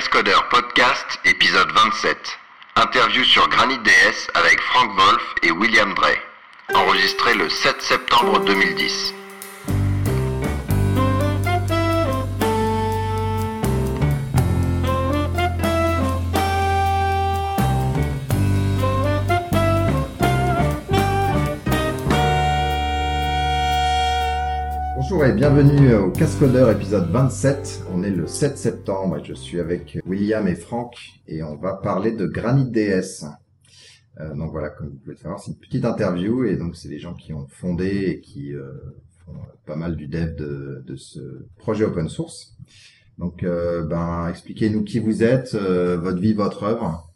Cascodeur Podcast, épisode 27. Interview sur Granit DS avec Frank Wolf et William Drey. Enregistré le 7 septembre 2010. Bonjour et bienvenue au Cascodeur épisode 27. On est le 7 septembre et je suis avec William et Franck et on va parler de Granit DS. Euh, donc voilà, comme vous pouvez le savoir, c'est une petite interview et donc c'est des gens qui ont fondé et qui euh, font pas mal du dev de, de ce projet open source. Donc euh, ben expliquez-nous qui vous êtes, euh, votre vie, votre œuvre.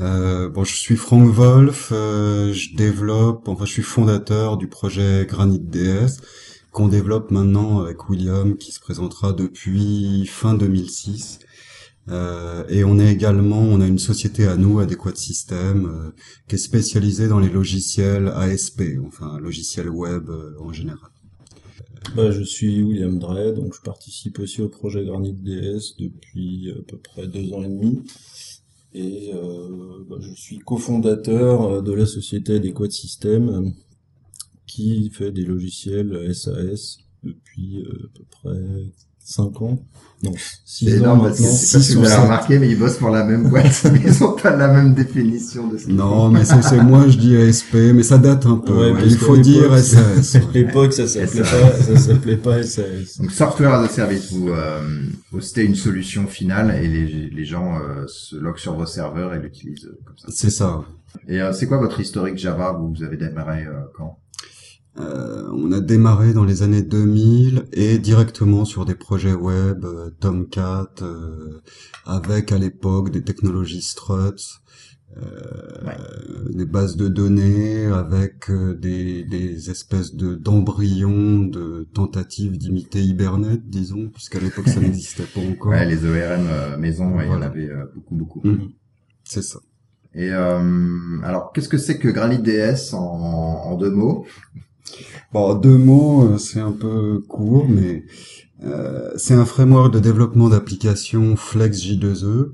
Euh, bon, je suis Franck Wolf, euh, je développe, enfin je suis fondateur du projet Granit DS qu'on développe maintenant avec William qui se présentera depuis fin 2006. Euh, et on est également, on a une société à nous, Adéquate System, euh, qui est spécialisée dans les logiciels ASP, enfin logiciels web euh, en général. Bah, je suis William Drey, donc je participe aussi au projet Granit DS depuis à peu près deux ans et demi. Et euh, bah, je suis cofondateur de la société Adequate System, qui fait des logiciels SAS depuis euh, à peu près 5 ans. Non, 6 C'est ans énorme maintenant. sais pas si vous ou l'avez remarqué, mais ils bossent pour la même boîte, mais ils ont pas la même définition de ce qu'ils Non, mais c'est c'est- moi je dis ASP, mais ça date un peu. Ouais, ouais. parce Il faut dire SAS. À l'époque, ça s'appelait pas, ça s'appelait pas SAS. Donc software as a service, vous euh, hostez une solution finale et les, les gens euh, se loguent sur vos serveurs et l'utilisent euh, comme ça. C'est ça. Et euh, c'est quoi votre historique Java? Vous vous avez démarré euh, quand? Euh, on a démarré dans les années 2000 et directement sur des projets web, euh, Tomcat, euh, avec à l'époque des technologies struts, euh, Ouais. des bases de données, avec euh, des, des espèces de d'embryons, de tentatives d'imiter Hibernate, disons, puisqu'à l'époque ça n'existait pas encore. Ouais, les ORM maison, ouais, il y en avait beaucoup, beaucoup. Mhm. C'est ça. Et euh, alors, qu'est-ce que c'est que Granit DS en, en deux mots? Bon, deux mots, euh, c'est un peu court, mais euh, c'est un framework de développement d'applications Flex J2E.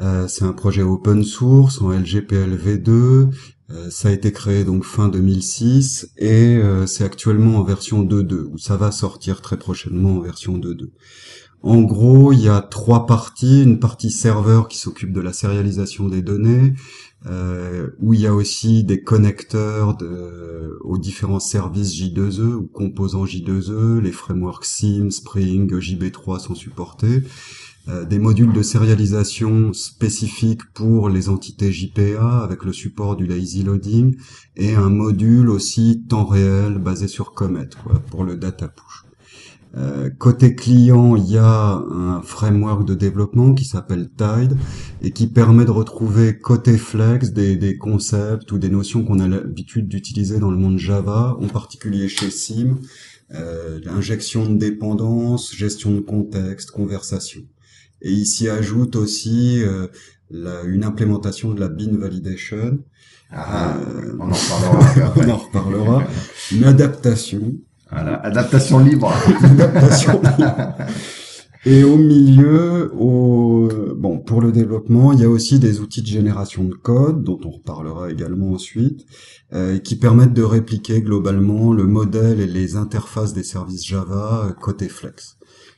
Euh, c'est un projet open source en LGPL v2. Euh, ça a été créé donc fin 2006 et c'est actuellement en version 2.2 où ça va sortir très prochainement en version 2.2. En gros, il y a trois parties. Une partie serveur qui s'occupe de la sérialisation des données, euh, où il y a aussi des connecteurs de- aux différents services J2E ou composants J2E, les frameworks SIM, Spring, JB3 sont supportés, euh, des modules de sérialisation spécifiques pour les entités JPA avec le support du lazy loading et un module aussi temps réel basé sur Comet pour le data push. Euh, côté client, il y a un framework de développement qui s'appelle Tide et qui permet de retrouver côté Flex des, des concepts ou des notions qu'on a l'habitude d'utiliser dans le monde Java, en particulier chez Sim, euh, injection de dépendance, gestion de contexte, conversation. Et s'y ajoute aussi euh, la- une implémentation de la bin validation, Ah, Euh, On en reparlera on en reparlera, une adaptation Voilà, adaptation libre. adaptation. Et au milieu, au, bon, pour le développement, il y a aussi des outils de génération de code, dont on reparlera également ensuite, euh, qui permettent de répliquer globalement le modèle et les interfaces des services Java euh, côté Flex.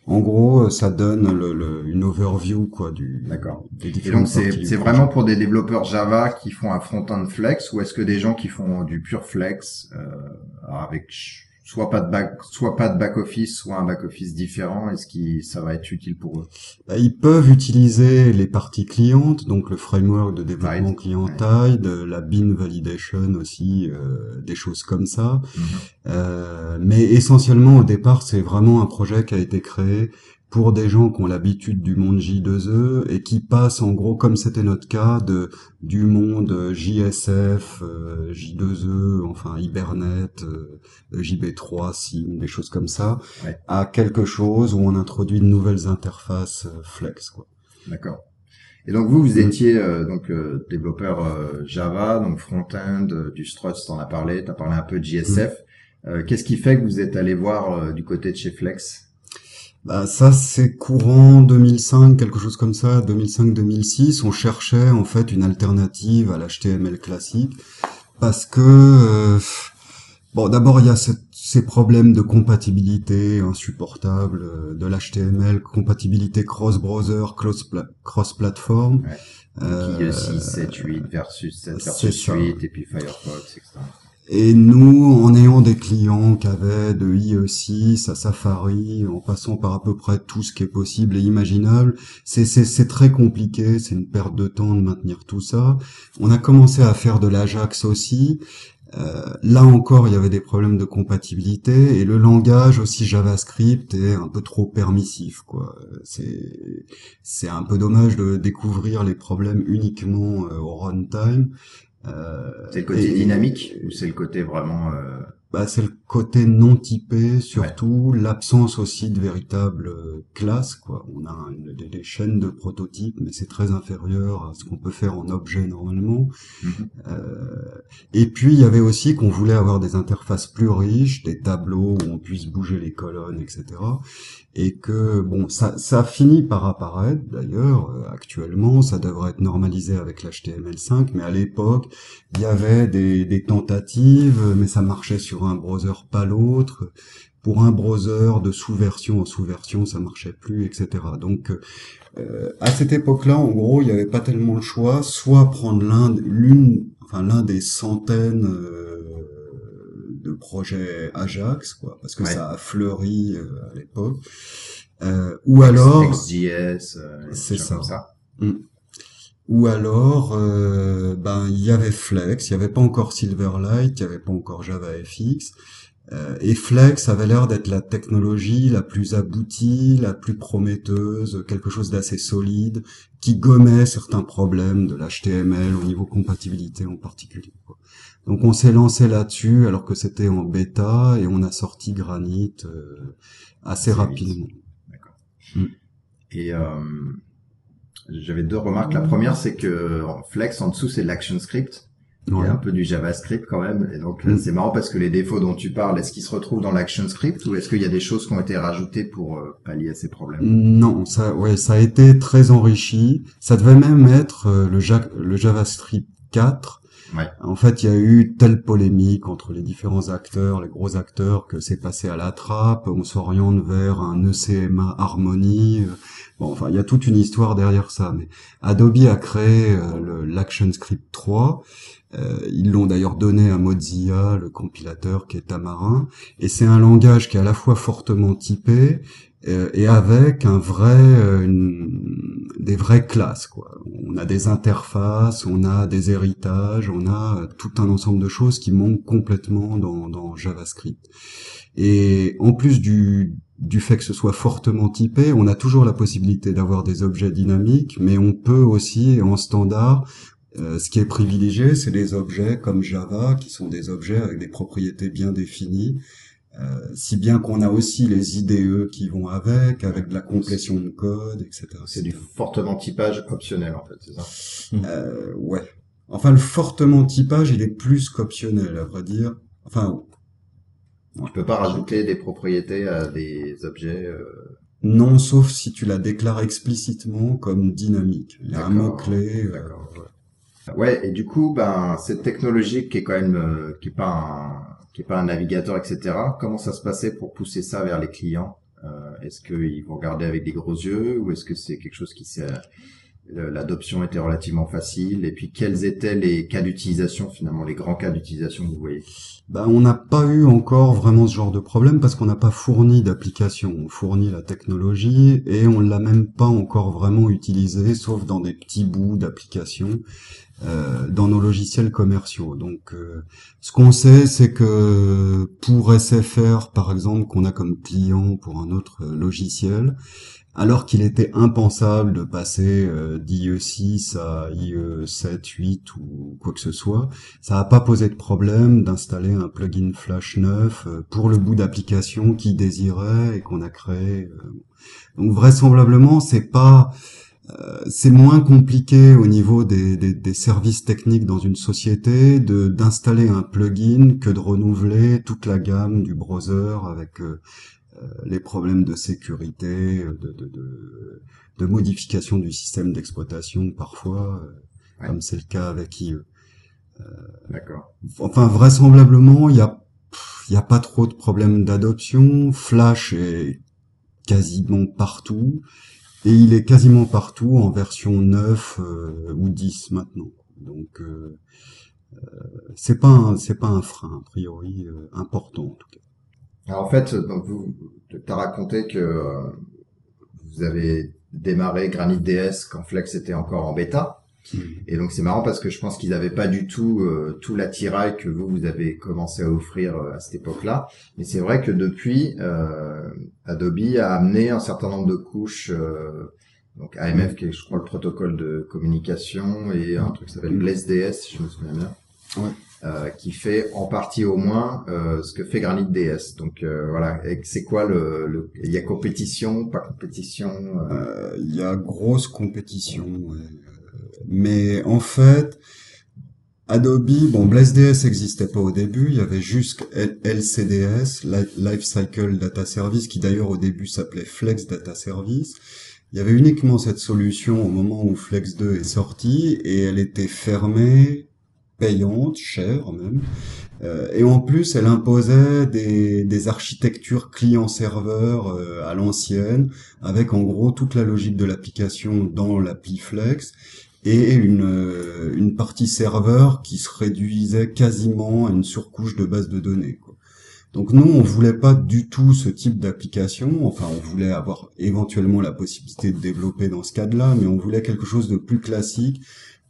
En gros, euh, ça donne le, le- une overview quoi du D'accord. des Et différentes donc, c'est vraiment pour des développeurs Java qui font un front-end flex ou est-ce que des gens qui font du pur flex euh, avec soit pas de back, soit pas de back office, soit un back office différent, est-ce que ça va être utile pour eux? Bah, Ils peuvent utiliser les parties clientes, donc le framework de développement Tide, client ouais. Tide, la bin validation aussi, euh, des choses comme ça. Euh, mais essentiellement au départ, c'est vraiment un projet qui a été créé pour des gens qui ont l'habitude du monde J2E et qui passent en gros, comme c'était notre cas, de du monde JSF, euh, J2E, enfin Hibernate, euh, JB3, SIM, des choses comme ça, Ouais. à quelque chose où on introduit de nouvelles interfaces euh, Flex. Quoi. D'accord. Et donc vous, Mm. vous étiez euh, donc euh, développeur euh, Java, donc front-end, euh, du Struts, t'en as parlé, t'as parlé un peu de JSF. Mm. Euh, Qu'est-ce qui fait que vous êtes allé voir euh, du côté de chez Flex? Bah ça c'est courant 2005, quelque chose comme ça, 2005-2006. On cherchait en fait une alternative à l'HTML classique parce que euh, bon d'abord il y a ces problèmes de compatibilité insupportables euh, de l'HTML, compatibilité cross-browser, cross-platform. Ouais. Euh, 6, 7, 8 versus 7 versus 8 et puis Firefox, etc. Et nous, en ayant des clients qui avaient de IE6 à Safari, en passant par à peu près tout ce qui est possible et imaginable, c'est très compliqué, c'est une perte de temps de maintenir tout ça. On a commencé à faire de l'Ajax aussi. Euh, là encore, il y avait des problèmes de compatibilité et le langage aussi JavaScript est un peu trop permissif. quoi. C'est un peu dommage de découvrir les problèmes uniquement euh, au runtime. Euh, c'est le côté dynamique ou c'est le côté vraiment euh, bah, c'est le côté non typé, surtout l'absence aussi de véritables classes. Quoi. On a une, des, chaînes de prototypes, mais c'est très inférieur à ce qu'on peut faire en objet normalement. Mhm. Euh, et puis il y avait aussi qu'on voulait avoir des interfaces plus riches, des tableaux où on puisse bouger les colonnes, etc. Et que bon, ça, ça finit par apparaître d'ailleurs euh, actuellement, ça devrait être normalisé avec l'HTML5, mais à l'époque il y avait des, des tentatives, mais ça marchait sur un browser pas l'autre. Pour un browser de sous-version en sous-version, ça marchait plus, etc. Donc, euh, à cette époque-là, en gros, il n'y avait pas tellement le choix, soit prendre l'un, l'une, enfin l'un des centaines euh, de projets Ajax, quoi, parce que ça a fleuri euh, à l'époque, ou alors, XJS, c'est ça. ça. Mm. Ou alors, euh, ben il y avait Flex, il n'y avait pas encore Silverlight, il n'y avait pas encore JavaFX. Euh, et Flex avait l'air d'être la technologie la plus aboutie, la plus prometteuse, quelque chose d'assez solide, qui gommait certains problèmes de l'HTML au niveau compatibilité en particulier. Donc on s'est lancé là-dessus alors que c'était en bêta et on a sorti Granite euh, assez rapidement. D'accord. Mm. Et euh, j'avais deux remarques. La première, c'est que Flex, en dessous, c'est l'action script. Il y a un peu du JavaScript quand même. Et donc, mm. c'est marrant parce que les défauts dont tu parles, est-ce qu'ils se retrouvent dans l'action script ou est-ce qu'il y a des choses qui ont été rajoutées pour euh, pallier à ces problèmes? Non, ça, ouais, ça a été très enrichi. Ça devait même être euh, le, le JavaScript 4 en fait, il y a eu telle polémique entre les différents acteurs, les gros acteurs, que c'est passé à la trappe. On s'oriente vers un ECMA Harmony. Bon, enfin, il y a toute une histoire derrière ça. Mais Adobe a créé euh, l'ActionScript 3. Euh, ils l'ont d'ailleurs donné à Mozilla, le compilateur qui est Tamarin. Et c'est un langage qui est à la fois fortement typé euh, et avec un vrai, euh, des vraies classes. On a des interfaces, on a des héritages, on a euh, tout un ensemble de choses qui manquent complètement dans, JavaScript. Et en plus du, du fait que ce soit fortement typé, on a toujours la possibilité d'avoir des objets dynamiques, mais on peut aussi, en standard, ce qui est privilégié, c'est des objets comme Java, qui sont des objets avec des propriétés bien définies, euh, si bien qu'on a aussi les IDE qui vont avec, avec de la complétion de code, etc. C'est du fortement typage optionnel en fait, c'est ça? Euh, Ouais. Enfin, le fortement typage, il est plus qu'optionnel, à vrai dire. Enfin, on peut pas rajouter des propriétés à des objets. Euh... Non, sauf si tu la déclares explicitement comme dynamique. Il y a un mot clé. Euh, ouais. ouais. et du coup, ben cette technologie qui est quand même euh, qui est pas un qui est pas un navigateur, etc. Comment ça se passait pour pousser ça vers les clients? Euh, Est-ce qu'ils vont regarder avec des gros yeux ou est-ce que c'est quelque chose qui s'est l'adoption était relativement facile? Et puis quels étaient les cas d'utilisation finalement les grands cas d'utilisation que vous voyez? Ben, on n'a pas eu encore vraiment ce genre de problème parce qu'on n'a pas fourni d'application. On fournit la technologie et on l'a même pas encore vraiment utilisé sauf dans des petits bouts d'application euh, dans nos logiciels commerciaux. Donc, euh, ce qu'on sait, c'est que pour SFR, par exemple, qu'on a comme client pour un autre logiciel, alors qu'il était impensable de passer euh, d'IE6 à IE7, 8 ou quoi que ce soit, ça n'a pas posé de problème d'installer un plugin Flash 9 pour le bout d'application qui désirait et qu'on a créé. Donc vraisemblablement, c'est pas euh, c'est moins compliqué au niveau des, des, services techniques dans une société de d'installer un plugin que de renouveler toute la gamme du browser avec euh, les problèmes de sécurité, de, de, de, de modification du système d'exploitation parfois, Ouais. comme c'est le cas avec IE. D'accord. Enfin, vraisemblablement, il y a, il y a pas trop de problèmes d'adoption. Flash est quasiment partout. Et il est quasiment partout en version 9 euh, ou 10 maintenant. Donc, euh, euh, c'est pas c'est pas un frein, a priori, euh, important, en tout cas. Alors en fait, donc vous, t'as raconté que euh, vous avez démarré Granite DS quand Flex était encore en bêta. Et donc c'est marrant parce que je pense qu'ils n'avaient pas du tout euh, tout l'attirail que vous vous avez commencé à offrir euh, à cette époque-là. Mais c'est vrai que depuis, euh, Adobe a amené un certain nombre de couches. euh, donc AMF qui est je crois le protocole de communication et un truc qui s'appelle BlazeDS si je me souviens bien. Ouais. Euh, qui fait en partie au moins euh, ce que fait Granite DS. Donc euh, voilà, c'est quoi le, le- il y a compétition, pas compétition Euh, Il y a grosse compétition, ouais. Mais en fait, Adobe, bon, BlazeDS n'existait pas au début, il y avait juste LCDS, Li- Lifecycle Data Service, qui d'ailleurs au début s'appelait Flex Data Service. Il y avait uniquement cette solution au moment où Flex 2 est sorti, et elle était fermée, payante, chère même. Euh, et en plus, elle imposait des, des architectures client-serveur euh, à l'ancienne, avec en gros toute la logique de l'application dans l'appli Flex et une, euh, une partie serveur qui se réduisait quasiment à une surcouche de base de données. Quoi. Donc nous, on voulait pas du tout ce type d'application. Enfin, on voulait avoir éventuellement la possibilité de développer dans ce cadre-là, mais on voulait quelque chose de plus classique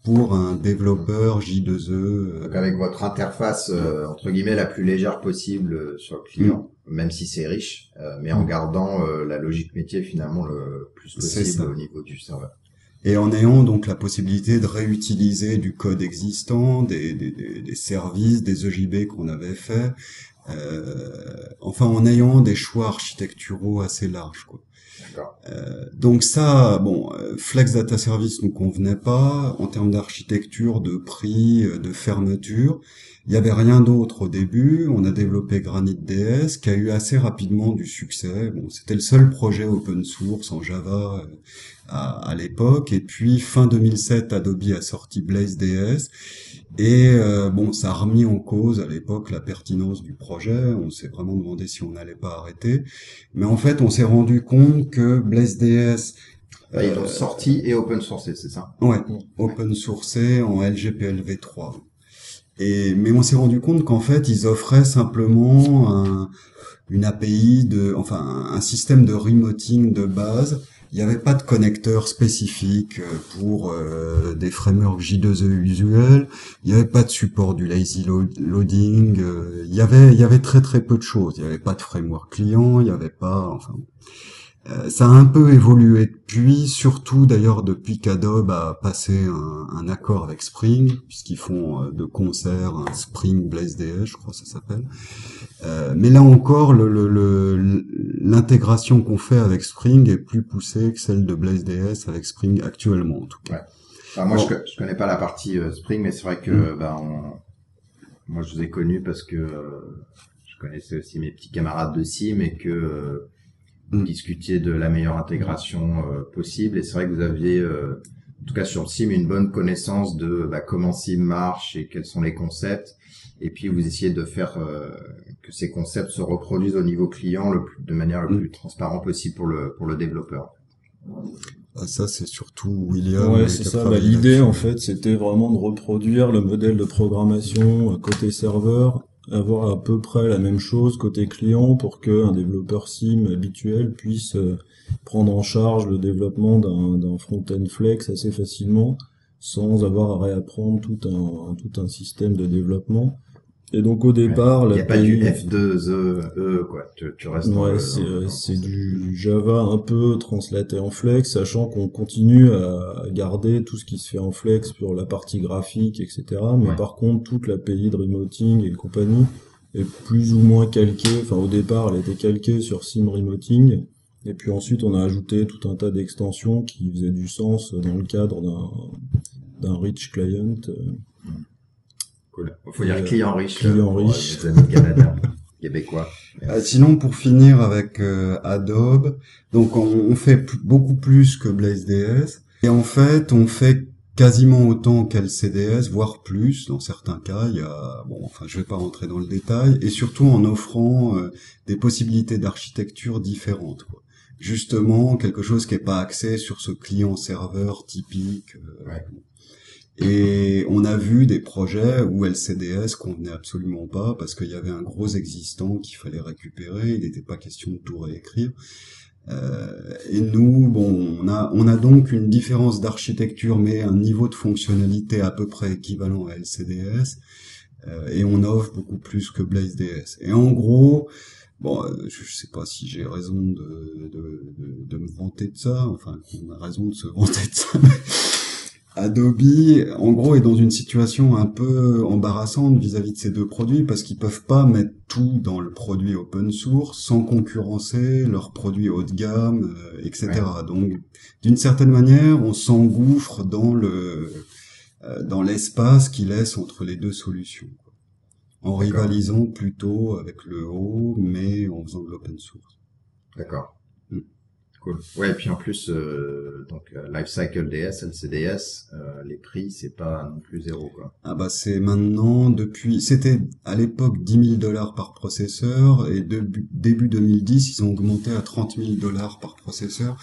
pour un développeur J2E. euh, Donc avec votre interface euh, entre guillemets la plus légère possible euh, sur le client, même si c'est riche, euh, mais en Mm. gardant euh, la logique métier finalement le plus possible au niveau du serveur. Et en ayant donc la possibilité de réutiliser du code existant, des, des, des, services, des EJB qu'on avait fait, euh, enfin en ayant des choix architecturaux assez larges. Quoi. Euh, donc ça, bon, euh, Flex Data Service nous convenait pas en termes d'architecture, de prix, euh, de fermeture. Il y avait rien d'autre au début. On a développé Granite DS, qui a eu assez rapidement du succès. Bon, c'était le seul projet open source en Java euh, à, à l'époque. Et puis fin 2007, Adobe a sorti Blaze DS. Et euh, bon, ça a remis en cause à l'époque la pertinence du projet. On s'est vraiment demandé si on n'allait pas arrêter. Mais en fait, on s'est rendu compte que Blaze DS, Bah, ils euh, l'ont sorti et open sourcé, c'est ça? Ouais, Mm. open sourcé en LGPLv3. Et mais on s'est rendu compte qu'en fait, ils offraient simplement un, une API de, enfin, un système de remoting de base. Il n'y avait pas de connecteur spécifique euh, pour euh, des frameworks J2E usuels. Il n'y avait pas de support du lazy lo- loading. euh, il y avait, il y avait très très peu de choses. Il n'y avait pas de framework client. Il n'y avait pas, enfin. Euh, ça a un peu évolué depuis, surtout d'ailleurs depuis qu'Adobe a passé un, un accord avec Spring, puisqu'ils font euh, de concert un Spring Blaze DS, je crois que ça s'appelle. Euh, mais là encore, le- le- le- l'intégration qu'on fait avec Spring est plus poussée que celle de Blaze DS avec Spring actuellement, en tout cas. Enfin, moi, Bon. je, je connais pas la partie euh, Spring, mais c'est vrai que Mm. bah, on- moi, je vous ai connu parce que euh, je connaissais aussi mes petits camarades de Sim et que euh, vous Mm. discutiez de la meilleure intégration euh, possible. Et c'est vrai que vous aviez, euh, en tout cas sur Sim, une bonne connaissance de bah, comment Sim marche et quels sont les concepts. Et puis vous essayez de faire euh, que ces concepts se reproduisent au niveau client le plus, de manière le Mm. plus transparente possible pour le pour le développeur. Ah, ça, c'est surtout William. Ouais, c'est ça. Bah, L'idée, en fait, c'était vraiment de reproduire le modèle de programmation euh, côté serveur, avoir à peu près la même chose côté client pour que un développeur sim habituel puisse euh, prendre en charge le développement d'un d'un front-end flex assez facilement, sans avoir à réapprendre tout un, tout un système de développement. Et donc au départ, Il n'y la a pas du pays- F2, E, E, quoi. Tu, tu restes Ouais, c'est euh, du Java un peu translaté en Flex, sachant qu'on continue à garder tout ce qui se fait en Flex pour la partie graphique, etc. Mais Ouais. par contre, toute l'API de remoting et compagnie est plus ou moins calquée. Enfin, au départ, elle était calquée sur Sim Remoting. Et puis ensuite, on a ajouté tout un tas d'extensions qui faisaient du sens dans le cadre d'un d'un rich client. Cool. Faut dire Euh, client riche. client euh, pour, riche. amis Canada. québécois. Euh, sinon, pour finir avec Adobe, donc on, on fait beaucoup plus que BlazeDS. Et en fait, on fait quasiment autant qu'LCDS, voire plus dans certains cas. Il y a, bon, enfin, je vais pas rentrer dans le détail, et surtout en offrant euh, des possibilités d'architecture différentes. Quoi. Justement, quelque chose qui est pas axé sur ce client-serveur typique. euh, Ouais. Et on a vu des projets où LCDS convenait absolument pas parce qu'il y avait un gros existant qu'il fallait récupérer. Il n'était pas question de tout réécrire. Euh, et nous, bon, on a, on a donc une différence d'architecture, mais un niveau de fonctionnalité à peu près équivalent à LCDS. Euh, et on offre beaucoup plus que BlazeDS. Et en gros, bon, euh, je, sais pas si j'ai raison de, de, de, de me vanter de ça, enfin, qu'on a raison de se vanter de ça. Adobe, en gros, est dans une situation un peu embarrassante vis-à-vis de ces deux produits parce qu'ils peuvent pas mettre tout dans le produit open source sans concurrencer leurs produits haut de gamme, euh, etc. Donc, d'une certaine manière, on s'engouffre dans le euh, dans l'espace qui laisse entre les deux solutions, quoi. en rivalisant plutôt avec le haut, mais en faisant de l'open source. D'accord. Cool. Ouais, et puis en plus, euh, donc euh, Lifecycle DS, LCDS, euh, les prix, c'est pas non plus zéro, quoi. Ah bah c'est maintenant depuis c'était à l'époque 10 000 dollars par processeur et début, début 2010 ils ont augmenté à 30 000 dollars par processeur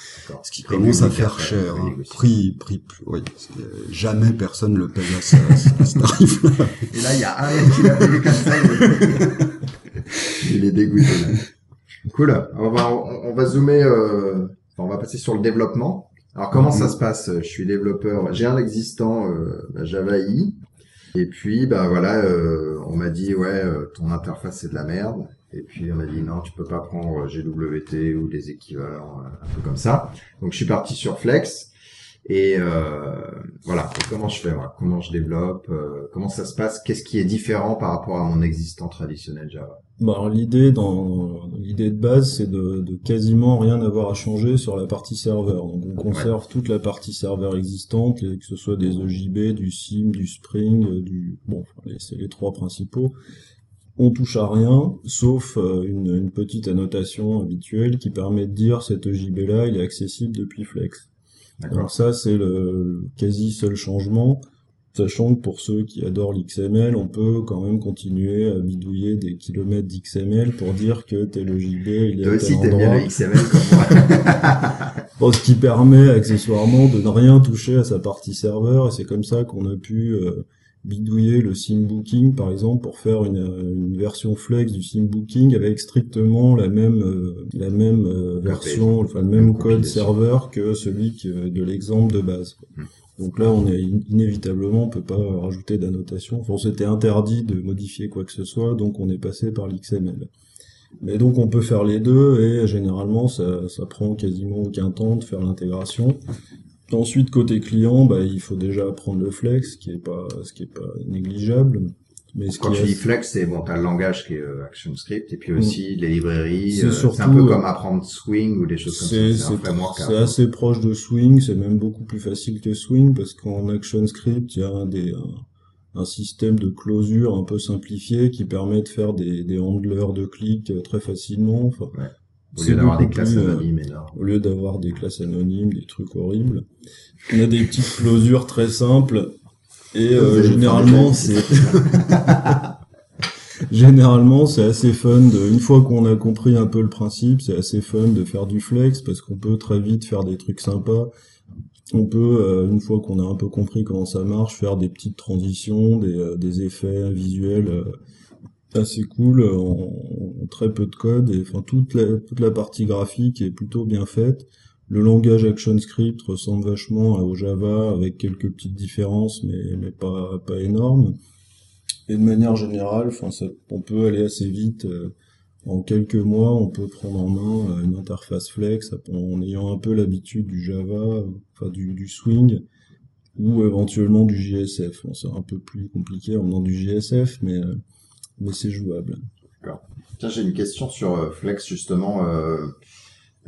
ce qui commence à faire cher hein. prix prix plus- oui jamais personne le paye à, ça, à ce tarif là Et là, il y a un qui l'a payé comme ça, il est, il est dégoûté. Là. Cool. On va, on, on va zoomer, euh, on va passer sur le développement. Alors, comment ça se passe? Je suis développeur, j'ai un existant euh, bah, Java I, et puis, bah voilà, euh, on m'a dit, ouais, euh, ton interface c'est de la merde. Et puis on m'a dit non, tu peux pas prendre GWT ou des équivalents, un peu comme ça. Donc je suis parti sur Flex. Et euh, voilà, Et comment je fais moi? Comment je développe euh, Comment ça se passe? Qu'est-ce qui est différent par rapport à mon existant traditionnel Java? Bah, l'idée dans l'idée de base, c'est de, de quasiment rien avoir à changer sur la partie serveur. Donc on conserve toute la partie serveur existante, que ce soit des EJB, du SIM, du Spring, euh, du bon, c'est les trois principaux. On touche à rien, sauf une, une petite annotation habituelle qui permet de dire cet EJB là, il est accessible depuis Flex. Alors ça, c'est le, le quasi seul changement, sachant que pour ceux qui adorent l'XML, on peut quand même continuer à bidouiller des kilomètres d'XML pour dire que tel JB, il est Toi aussi t'aimes bien le XML comme moi. Bon, ce qui permet accessoirement de ne rien toucher à sa partie serveur, et c'est comme ça qu'on a pu euh, bidouiller le sim booking, par exemple, pour faire une, euh, une version flex du sim booking avec strictement la même euh, la même euh, version, enfin le même code serveur que celui de l'exemple de base. quoi. Hmm. Donc là, on est in- inévitablement, on peut pas rajouter d'annotation. Enfin, c'était interdit de modifier quoi que ce soit, donc on est passé par l'XML. Mais donc on peut faire les deux et généralement ça, ça prend quasiment aucun temps de faire l'intégration. Ensuite côté client, bah, il faut déjà apprendre le flex, ce qui est pas ce qui est pas négligeable. Mais ce Quand tu dis Flex, c'est bon, t'as le langage qui est euh, ActionScript et puis aussi les librairies. C'est euh, un peu euh, comme apprendre Swing ou des choses comme ça. C'est assez proche de Swing, c'est même beaucoup plus facile que Swing parce qu'en ActionScript, il y a un, des, un, un système de closure un peu simplifié qui permet de faire des, des handlers de clics très facilement. Enfin, Ouais. Au c'est lieu d'avoir des beaucoup classes plus, euh, anonymes énormes. au lieu d'avoir des classes anonymes, des trucs horribles. On a des petites closures très simples et euh, généralement c'est généralement c'est assez fun de une fois qu'on a compris un peu le principe, c'est assez fun de faire du flex parce qu'on peut très vite faire des trucs sympas. On peut euh, une fois qu'on a un peu compris comment ça marche, faire des petites transitions, des, euh, des effets visuels assez cool euh, en, très peu de code et enfin toute la toute la partie graphique est plutôt bien faite. Le langage ActionScript ressemble vachement au Java avec quelques petites différences mais mais pas pas énormes. Et de manière générale, enfin on peut aller assez vite. euh, en quelques mois, on peut prendre en main euh, une interface Flex en ayant un peu l'habitude du Java, enfin du, du Swing ou éventuellement du JSF. C'est un peu plus compliqué en venant du JSF, mais mais c'est jouable. Tiens, j'ai une question sur euh, Flex justement. euh,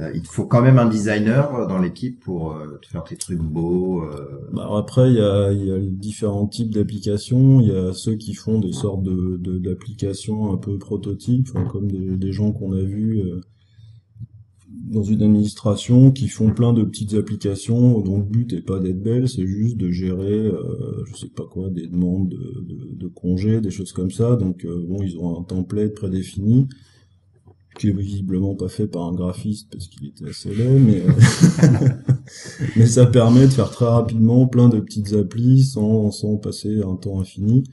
Euh, il te faut quand même un designer euh, dans l'équipe pour te faire tes trucs beaux. Bah, après, il y a, il y a différents types d'applications. Il y a ceux qui font des sortes de de- d'applications un peu prototypes, comme des, des gens qu'on a vus dans une administration qui font plein de petites applications dont le but est pas d'être belle, c'est juste de gérer, euh, je sais pas quoi, des demandes de, de, de congés, des choses comme ça. Donc euh, bon, ils ont un template prédéfini qui est visiblement pas fait par un graphiste parce qu'il était assez laid, mais euh, mais ça permet de faire très rapidement plein de petites applis sans sans passer un temps infini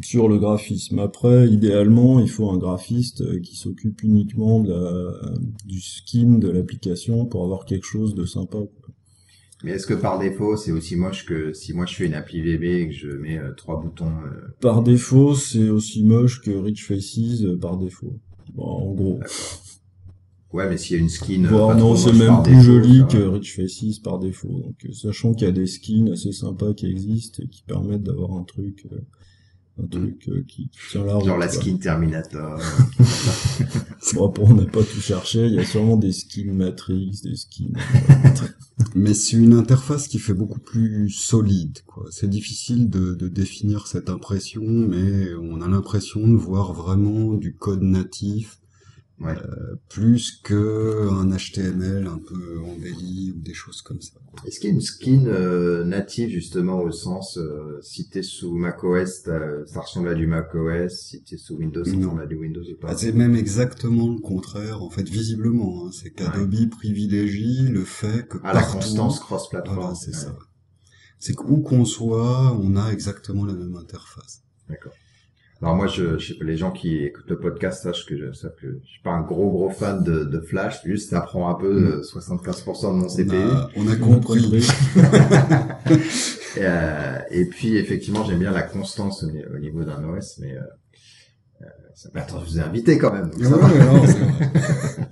sur le graphisme. Après, idéalement, il faut un graphiste euh, qui s'occupe uniquement de la, du skin de l'application pour avoir quelque chose de sympa. Mais est-ce que par défaut, c'est aussi moche que si moi je fais une appli VB et que je mets euh, trois boutons euh, Par défaut, c'est aussi moche que Rich Faces euh, par défaut. Bon, en gros. Ouais, mais s'il y a une skin. pas non, c'est même plus défaut, joli que. Rich Faces par défaut. Donc, sachant qu'il y a des skins assez sympas qui existent et qui permettent d'avoir un truc, un truc euh, qui, tient la route. Genre la quoi. skin Terminator. Bon, après, on n'a pas tout cherché. Il y a sûrement des skins Matrix, des skins. Mais c'est une interface qui fait beaucoup plus solide, quoi. C'est difficile de, de définir cette impression, mais on a l'impression de voir vraiment du code natif, Ouais. euh, plus que un HTML un peu embelli ou des choses comme ça. Est-ce qu'il y a une skin euh, native justement au sens euh, si t'es sous macOS, ça ressemble à du macOS, si t'es sous Windows, ça ressemble à du Windows ou pas? Ah, c'est même exactement le contraire, en fait, visiblement. hein. c'est qu'Adobe privilégie le fait que Ah, la constance cross-platform. voilà, c'est Ouais, ça. C'est qu'où qu'on soit, on a exactement la même interface. D'accord. Alors moi, je, je sais pas, les gens qui écoutent le podcast sachent que je, savent que je suis pas un gros gros fan de, de Flash. Juste, ça prend un peu euh, 75% de mon On CPU. on a On a compris. Et, euh, et puis effectivement, j'aime bien la constance au, ni- au niveau d'un OS, mais euh, euh, ça... mais attends, je vous ai invité quand même. donc Ouais, ça va. ouais, non.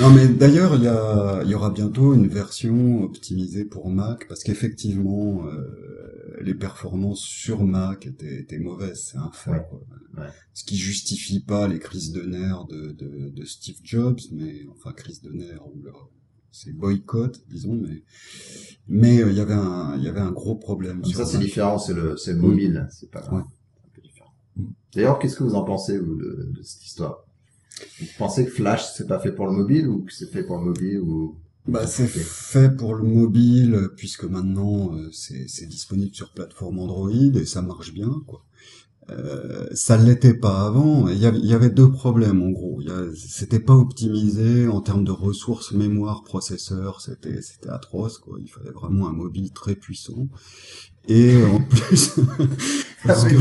Non, mais d'ailleurs, il y, a, il y aura bientôt une version optimisée pour Mac, parce qu'effectivement, euh, les performances sur Mac étaient, étaient mauvaises, c'est un fait. Ouais. quoi. Ouais. Ce qui justifie pas les crises de nerfs de, de, de Steve Jobs, mais enfin crises de nerfs ou leur c'est boycott, disons, mais mais euh, il y avait un il y avait un gros problème. Sur ça, c'est différent, c'est le, c'est mobile, c'est pas Ouais. c'est un peu différent. D'ailleurs, qu'est-ce que vous en pensez vous de, de cette histoire? Vous pensez que Flash c'est pas fait pour le mobile ou que c'est fait pour le mobile ou Bah, c'est fait pour le mobile puisque maintenant euh, c'est c'est disponible sur plateforme Android et ça marche bien quoi. Euh, ça l'était pas avant. Il y avait, il y avait deux problèmes en gros. Il y a- C'était pas optimisé en termes de ressources mémoire processeur. C'était c'était atroce quoi. Il fallait vraiment un mobile très puissant. Et en plus, parce Ah que-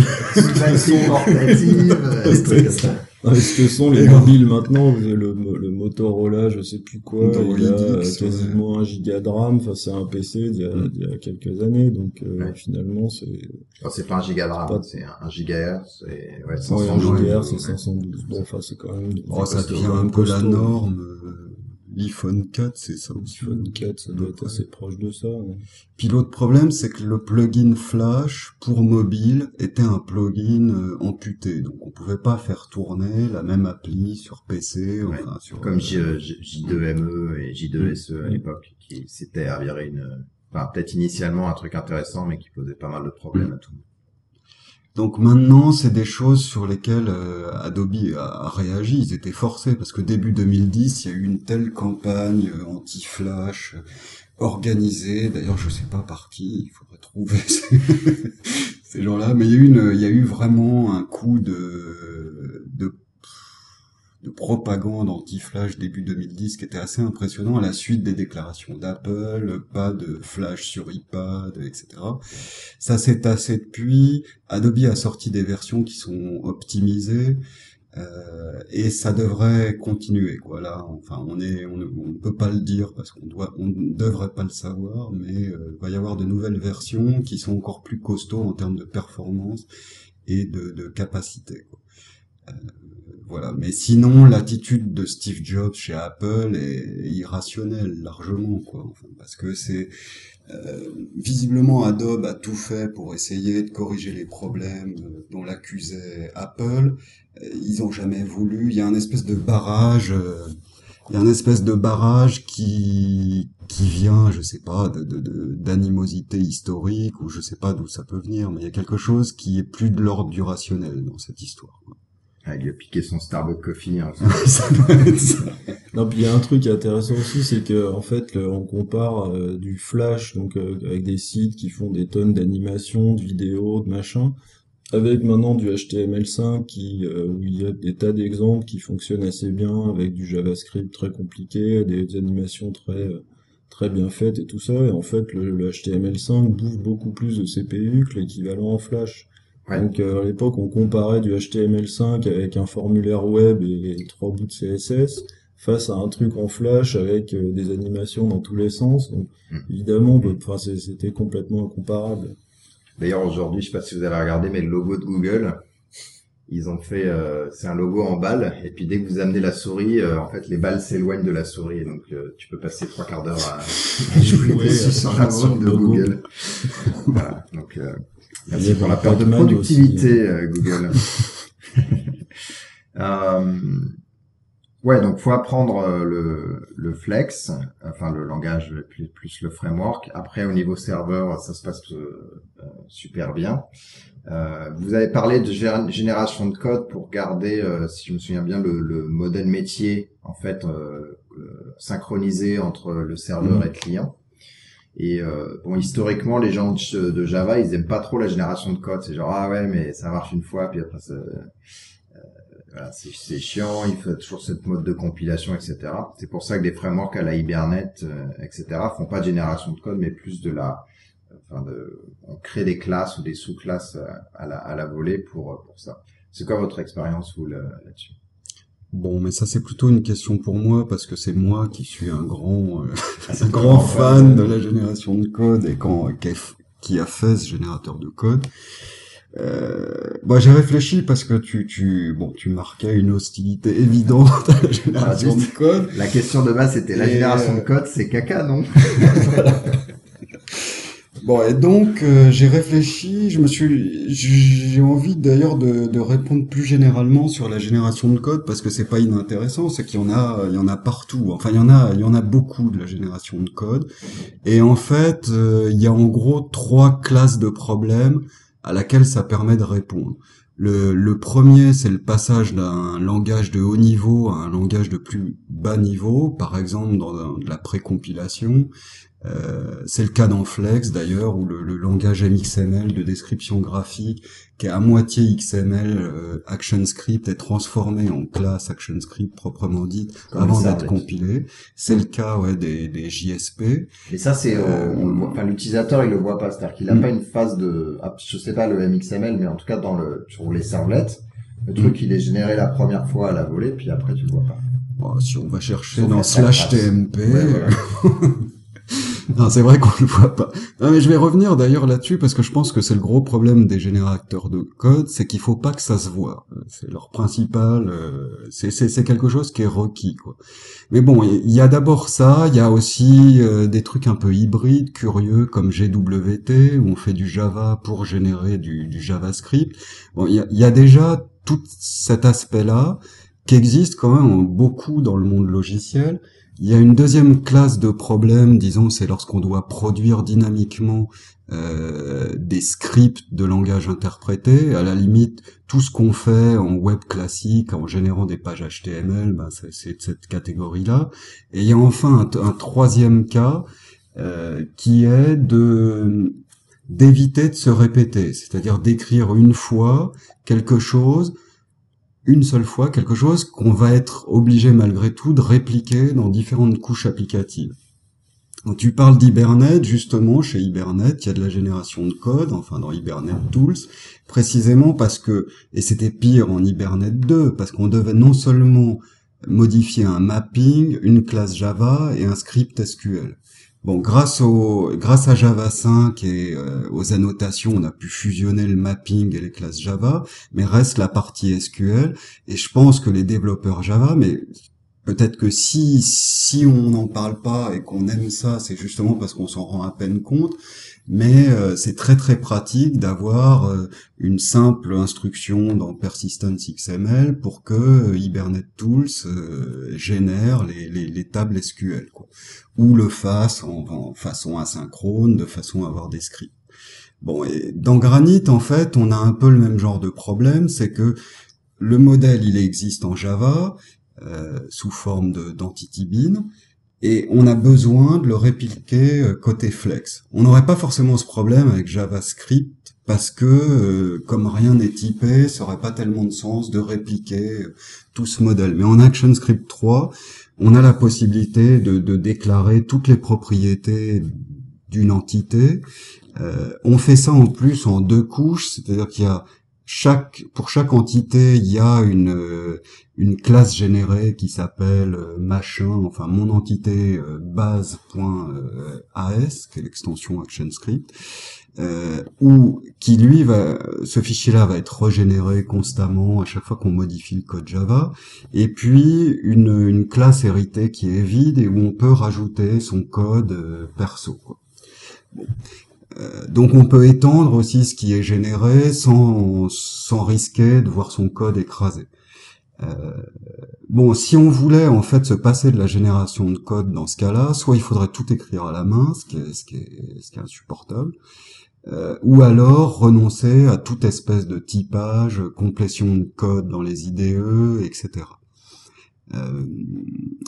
ça. Ah, ce que sont les mobiles maintenant, le, le, le Motorola, je sais plus quoi, il a euh, quasiment un giga de RAM, enfin c'est un PC d'il y, a- Mm. d'il y a quelques années, donc euh, Ouais. finalement c'est Oh, c'est pas un giga de RAM, c'est un, un gigahertz, et ouais, ouais, 512, un gigahertz, ouais. c'est 512. Bon, enfin c'est quand même. oh, ça c'est devient un peu la norme. Euh, L'iPhone 4, c'est ça aussi. iPhone 4, ça doit être assez proche de ça. ouais. Puis l'autre problème, c'est que le plugin Flash pour mobile était un plugin euh, amputé, donc on pouvait pas faire tourner la même appli sur PC, Ouais, enfin sur Comme euh, J, J, 2 me et J2SE à Mm. l'époque, qui s'était aviré une, enfin, peut-être initialement un truc intéressant, mais qui posait pas mal de problèmes à tout le monde. Donc maintenant, c'est des choses sur lesquelles euh, Adobe a, réagi. Ils étaient forcés parce que début 2010, il y a eu une telle campagne euh, anti-flash euh, organisée. D'ailleurs, je sais pas par qui. Il faudrait trouver ces, ces gens-là. Mais il y a eu une, il y a eu vraiment un coup de de de propagande anti-flash début 2010 qui était assez impressionnant à la suite des déclarations d'Apple, pas de flash sur iPad, etc. Ça s'est tassé depuis. Adobe a sorti des versions qui sont optimisées euh, et ça devrait continuer. Quoi. Là, enfin, on est, on ne peut pas le dire parce qu'on doit, on ne devrait pas le savoir, mais euh, il va y avoir de nouvelles versions qui sont encore plus costauds en termes de performance et de, de capacité. Quoi. Euh, voilà. Mais sinon, l'attitude de Steve Jobs chez Apple est irrationnelle largement, quoi. Parce que c'est euh, visiblement Adobe a tout fait pour essayer de corriger les problèmes euh, dont l'accusait Apple. Euh, Ils ont jamais voulu. Il y a un espèce de barrage. euh, il y a un espèce de barrage qui qui vient, je sais pas, d'animosité historique ou je sais pas d'où ça peut venir, mais il y a quelque chose qui est plus de l'ordre du rationnel dans cette histoire. Ah, il a piqué son Starbucks Coffee. Hein, non, puis il y a un truc intéressant aussi, c'est que en fait, on compare euh, du Flash, donc euh, avec des sites qui font des tonnes d'animations, de vidéos, de machin, avec maintenant du HTML5 qui, euh, où il y a des tas d'exemples qui fonctionnent assez bien, avec du JavaScript très compliqué, des animations très très bien faites et tout ça. Et en fait, le HTML5 bouffe beaucoup plus de CPU que l'équivalent en Flash. Donc euh, à l'époque, on comparait du HTML5 avec un formulaire web et trois bouts de CSS face à un truc en Flash avec euh, des animations dans tous les sens. Donc hmm. évidemment, bah, enfin c'était complètement incomparable. D'ailleurs, aujourd'hui, je sais pas si vous avez regardé, mais le logo de Google, ils ont fait, euh, c'est un logo en balle, et puis dès que vous amenez la souris, en fait, les balles s'éloignent de la souris, donc tu peux passer trois quarts d'heure à, jouer sur la de Google. voilà, donc Merci pour la perte de productivité, euh, Google. euh, ouais, donc faut apprendre euh, le, le Flex, enfin le langage plus, plus le framework. Après, au niveau serveur, ça se passe euh, super bien. Euh, vous avez parlé de génération de code pour garder, si je me souviens bien, le, le modèle métier en fait synchronisé entre le serveur et le client. Et euh, bon, historiquement, les gens de, Java, ils aiment pas trop la génération de code. C'est genre ah ouais, mais ça marche une fois, puis après euh, voilà, c'est chiant. Il faut toujours cette mode de compilation, etc. C'est pour ça que des frameworks à la Hibernate, euh, etc. font pas de génération de code, mais plus de la, enfin de, on crée des classes ou des sous-classes à la, à la volée pour pour ça. C'est quoi votre expérience vous là-dessus? Bon, mais ça c'est plutôt une question pour moi parce que c'est moi qui suis un grand, euh, un grand fan de la génération de code et quand qui a fait ce générateur de code. Euh, bah, j'ai réfléchi parce que tu, tu, bon, tu marquais une hostilité évidente à la génération de code. La question de base c'était la génération de euh, code, c'est caca, non? Bon, et donc euh, j'ai réfléchi, je me suis, j'ai envie d'ailleurs de, de, répondre plus généralement sur la génération de code parce que c'est pas inintéressant, c'est qu'il y en a, il y en a partout. Enfin, il y en a, il y en a beaucoup de la génération de code. Et en fait, euh, il y a en gros trois classes de problèmes à laquelle ça permet de répondre. Le, premier, c'est le passage d'un langage de haut niveau à un langage de plus bas niveau, par exemple dans la précompilation. Euh, c'est le cas dans Flex d'ailleurs, où le, langage MXML de description graphique, qui est à moitié XML euh, ActionScript, est transformé en classe ActionScript proprement dite avant d'être compilé. C'est le cas ouais, des, des JSP. Et ça, c'est, euh, enfin, l'utilisateur il le voit pas, c'est-à-dire qu'il n'a mm. pas une phase de, ah, je sais pas le MXML, mais en tout cas dans le sur les servlets, le truc mm. il est généré la première fois à la volée, puis après tu le vois pas. Bon, si on va chercher dans slash TMP. non, c'est vrai qu'on le voit pas. Non, mais je vais revenir d'ailleurs là-dessus parce que je pense que c'est le gros problème des générateurs de code, c'est qu'il faut pas que ça se voit. C'est leur principal, euh, c'est quelque chose qui est requis, quoi. Mais bon, il y a d'abord ça, il y a aussi euh, des trucs un peu hybrides, curieux, comme GWT, où on fait du Java pour générer du, du JavaScript. Bon, il y y a déjà tout cet aspect-là qui existe quand même beaucoup dans le monde logiciel il y a une deuxième classe de problèmes, disons, c'est lorsqu'on doit produire dynamiquement euh, des scripts de langage interprété. À la limite, tout ce qu'on fait en web classique, en générant des pages HTML, ben c'est de cette catégorie-là. Et il y a enfin un, troisième cas euh, qui est de d'éviter de se répéter, c'est-à-dire d'écrire une fois quelque chose une seule fois quelque chose qu'on va être obligé malgré tout de répliquer dans différentes couches applicatives. tu parles d'Hibernate, justement, chez Hibernate, il y a de la génération de code, enfin dans Hibernate Tools, précisément parce que, et c'était pire en Hibernate 2, parce qu'on devait non seulement modifier un mapping, une classe Java et un script SQL. Bon, grâce au, grâce à Java 5 et euh, aux annotations, on a pu fusionner le mapping et les classes Java, mais reste la partie SQL. Et je pense que les développeurs Java, mais peut-être que si si on n'en parle pas et qu'on aime ça, c'est justement parce qu'on s'en rend à peine compte. Mais euh, c'est très très pratique d'avoir euh, une simple instruction dans Persistence XML pour que Hibernate Tools génère les, les, tables SQL, quoi. ou le fasse en, en, façon asynchrone, de façon à avoir des scripts. Bon, et dans Granit, en fait, on a un peu le même genre de problème, c'est que le modèle, il existe en Java, euh, sous forme d'entity bin, et on a besoin de le répliquer euh, côté flex. On n'aurait pas forcément ce problème avec JavaScript parce que euh, comme rien n'est typé, ça aurait pas tellement de sens de répliquer tout ce modèle. Mais en ActionScript 3, on a la possibilité de, de déclarer toutes les propriétés d'une entité. on fait ça en plus en deux couches, c'est-à-dire qu'il y a chaque pour chaque entité, il y a une euh, une classe générée qui s'appelle euh, machin, enfin mon entité euh, base.as, qui est l'extension ActionScript, euh, ou qui lui va, ce fichier-là va être régénéré constamment à chaque fois qu'on modifie le code Java, et puis une, une classe héritée qui est vide et où on peut rajouter son code perso. Quoi. Bon. Euh, donc on peut étendre aussi ce qui est généré sans, sans risquer de voir son code écrasé. Euh, bon, si on voulait en fait se passer de la génération de code dans ce cas-là, soit il faudrait tout écrire à la main, ce qui est, ce qui est, insupportable, euh, ou alors renoncer à toute espèce de typage, complétion de code dans les IDE, etc. Euh,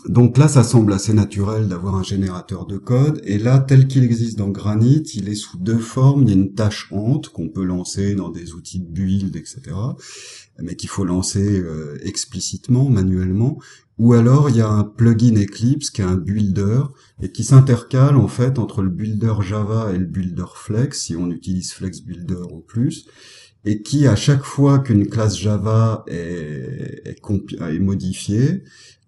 donc là, ça semble assez naturel d'avoir un générateur de code. Et là, tel qu'il existe dans Granit, il est sous deux formes. Il y a une tâche honte qu'on peut lancer dans des outils de build, etc. Mais qu'il faut lancer euh, explicitement, manuellement. Ou alors, il y a un plugin Eclipse qui est un builder et qui s'intercale en fait entre le builder Java et le builder Flex, si on utilise Flex Builder en plus et qui, à chaque fois qu'une classe Java est, est, modifiée,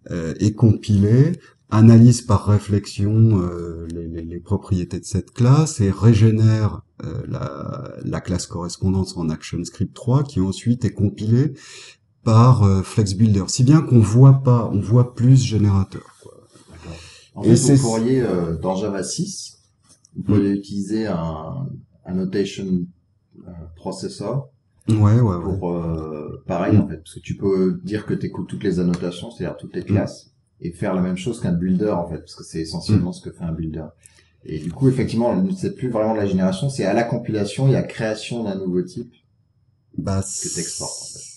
euh, est compilée, analyse par réflexion euh, les, les, les, propriétés de cette classe et régénère euh, la, la, classe correspondante en ActionScript 3 qui ensuite est compilée par euh, FlexBuilder. Si bien qu'on voit pas, on voit plus générateur. Quoi. En fait, vous pourriez, euh, dans Java 6, vous pourriez utiliser un, un notation processeur. Ouais, ouais, Pour, euh, pareil, en fait, parce que tu peux dire que tu écoutes toutes les annotations, c'est-à-dire toutes les classes, et faire la même chose qu'un builder, en fait, parce que c'est essentiellement mm. ce que fait un builder. Et du coup, effectivement, c'est plus vraiment de la génération, c'est à la compilation et à création d'un nouveau type bah, que t'exportes, en fait.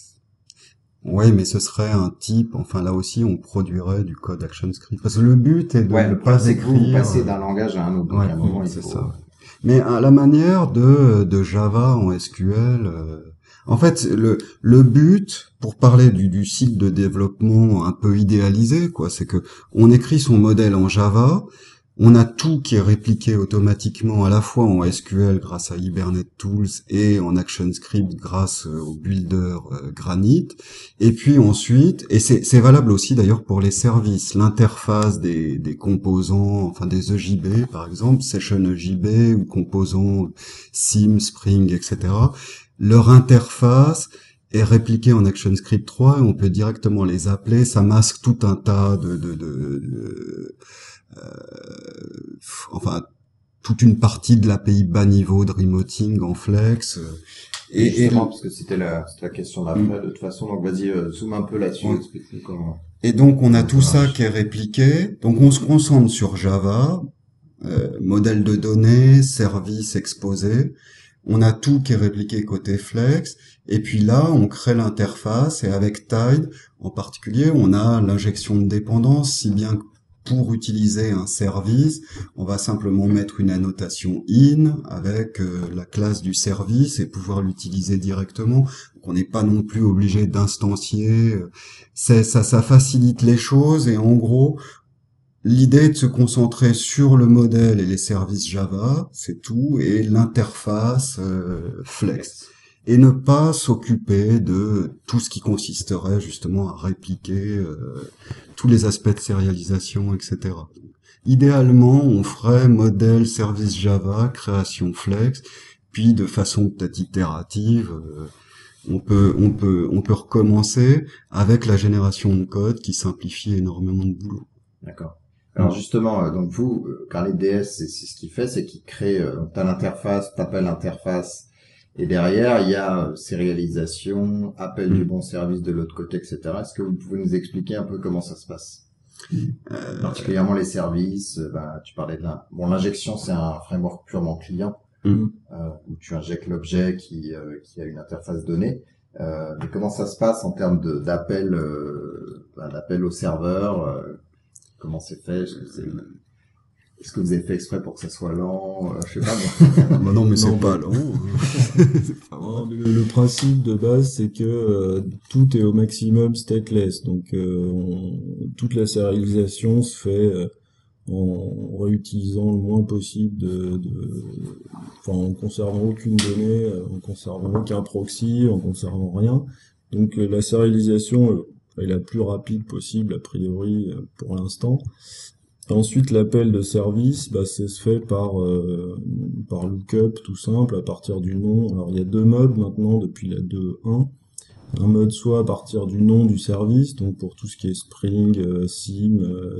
Oui, mais ce serait un type, enfin là aussi on produirait du code ActionScript. Parce que le but est de ouais, ne pas écrire... passer d'un langage à un autre, donc à un moment c'est ça. Mais à la manière de, Java en SQL, euh, en fait, le, le but, pour parler du, du site de développement un peu idéalisé, quoi, c'est que on écrit son modèle en Java, on a tout qui est répliqué automatiquement à la fois en SQL grâce à Hibernate Tools et en ActionScript grâce euh, au builder euh, Granite. Et puis ensuite, et c'est valable aussi d'ailleurs pour les services, l'interface des, composants, enfin des EJB par exemple, Session EJB ou composants Sim, Spring, etc. Leur interface est répliquée en ActionScript 3 et on peut directement les appeler. Ça masque tout un tas de, enfin toute une partie de l'API bas niveau de remoting en flex. Euh, et, et parce que c'était la, la, question d'après, de toute façon. Donc vas-y, euh, zoom un peu là-dessus, comment. Et donc on a tout ça qui est répliqué. Donc on se concentre sur Java, euh, modèle de données, service exposé. On a tout qui est répliqué côté Flex. Et puis là, on crée l'interface et avec Tide, en particulier, on a l'injection de dépendance, si bien que pour utiliser un service, on va simplement mettre une annotation in avec euh, la classe du service et pouvoir l'utiliser directement. On n'est pas non plus obligé d'instancier. ça, ça facilite les choses et en gros, l'idée est de se concentrer sur le modèle et les services Java, c'est tout, et l'interface euh, Flex et ne pas s'occuper de tout ce qui consisterait justement à répliquer euh, tous les aspects de sérialisation, etc. Idéalement, on ferait modèle service Java, création flex, puis de façon peut-être itérative, euh, on peut on peut on peut recommencer avec la génération de code qui simplifie énormément de boulot. D'accord. Alors justement, euh, donc vous, euh, les DS, c'est ce qu'il fait, c'est qu'il crée, euh, t'as l'interface, t'appelles l'interface, et derrière il y a euh, sérialisation, appel Mm. du bon service de l'autre côté, etc. Est-ce que vous pouvez nous expliquer un peu comment ça se passe? Euh, Particulièrement les services, bah, tu parlais de la... Bon, l'injection, c'est un framework purement client, Mm. euh, où tu injectes l'objet qui, euh, qui a une interface donnée. Euh, mais comment ça se passe en termes d'appel euh, bah, d'appel au serveur euh, Comment c'est fait? Est-ce que, c'est- est-ce que vous avez fait exprès pour que ça soit lent Euh, Je sais pas. moi. bah non, mais c'est pas lent. pas. Non, Le, le principe de base, c'est que euh, tout est au maximum stateless. Donc, euh, on- toute la sérialisation se fait euh, en réutilisant le moins possible de, de enfin, en conservant aucune donnée, en conservant aucun proxy, en conservant rien. Donc, euh, la sérialisation euh, est la plus rapide possible a priori pour l'instant. Ensuite, l'appel de service, bah, c'est fait par euh, par lookup tout simple à partir du nom. Alors il y a deux modes maintenant depuis la 2.1. Un mode soit à partir du nom du service, donc pour tout ce qui est Spring, euh, SIM, euh,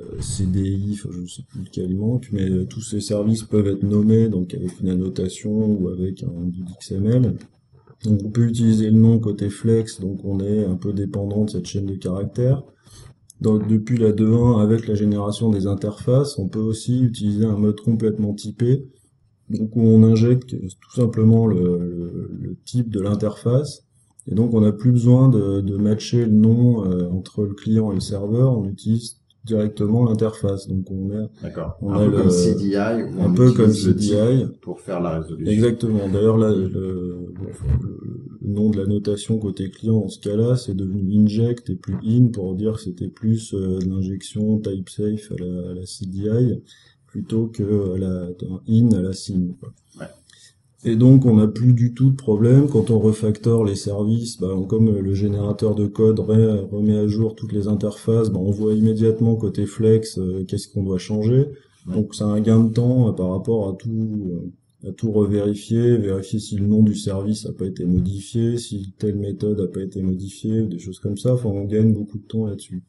euh, CDI, enfin je ne sais plus lequel il manque, mais euh, tous ces services peuvent être nommés donc avec une annotation ou avec un bout d'XML. Donc on peut utiliser le nom côté flex, donc on est un peu dépendant de cette chaîne de caractères. Donc depuis la 2.1, avec la génération des interfaces, on peut aussi utiliser un mode complètement typé, donc où on injecte tout simplement le, le- le type de l'interface, et donc on n'a plus besoin de, de matcher le nom euh, entre le client et le serveur, on utilise directement l'interface. Donc on met. On un a peu le- comme CDI. Un on peu comme CDI. pour faire la résolution. Exactement. D'ailleurs, là, le, le- le nom de la notation côté client dans ce cas-là, c'est devenu inject et plus in pour dire que c'était plus euh, de l'injection type safe à la, à la CDI plutôt que à la, in à la SIM. Ouais. Et donc, on n'a plus du tout de problème quand on refactor les services. Bah, comme le générateur de code re- remet à jour toutes les interfaces, bah, on voit immédiatement côté flex euh, qu'est-ce qu'on doit changer. Ouais. Donc, c'est un gain de temps euh, par rapport à tout. Euh, à tout revérifier, vérifier si le nom du service n'a pas été modifié, si telle méthode n'a pas été modifiée, des choses comme ça. Enfin, on gagne beaucoup de temps là-dessus.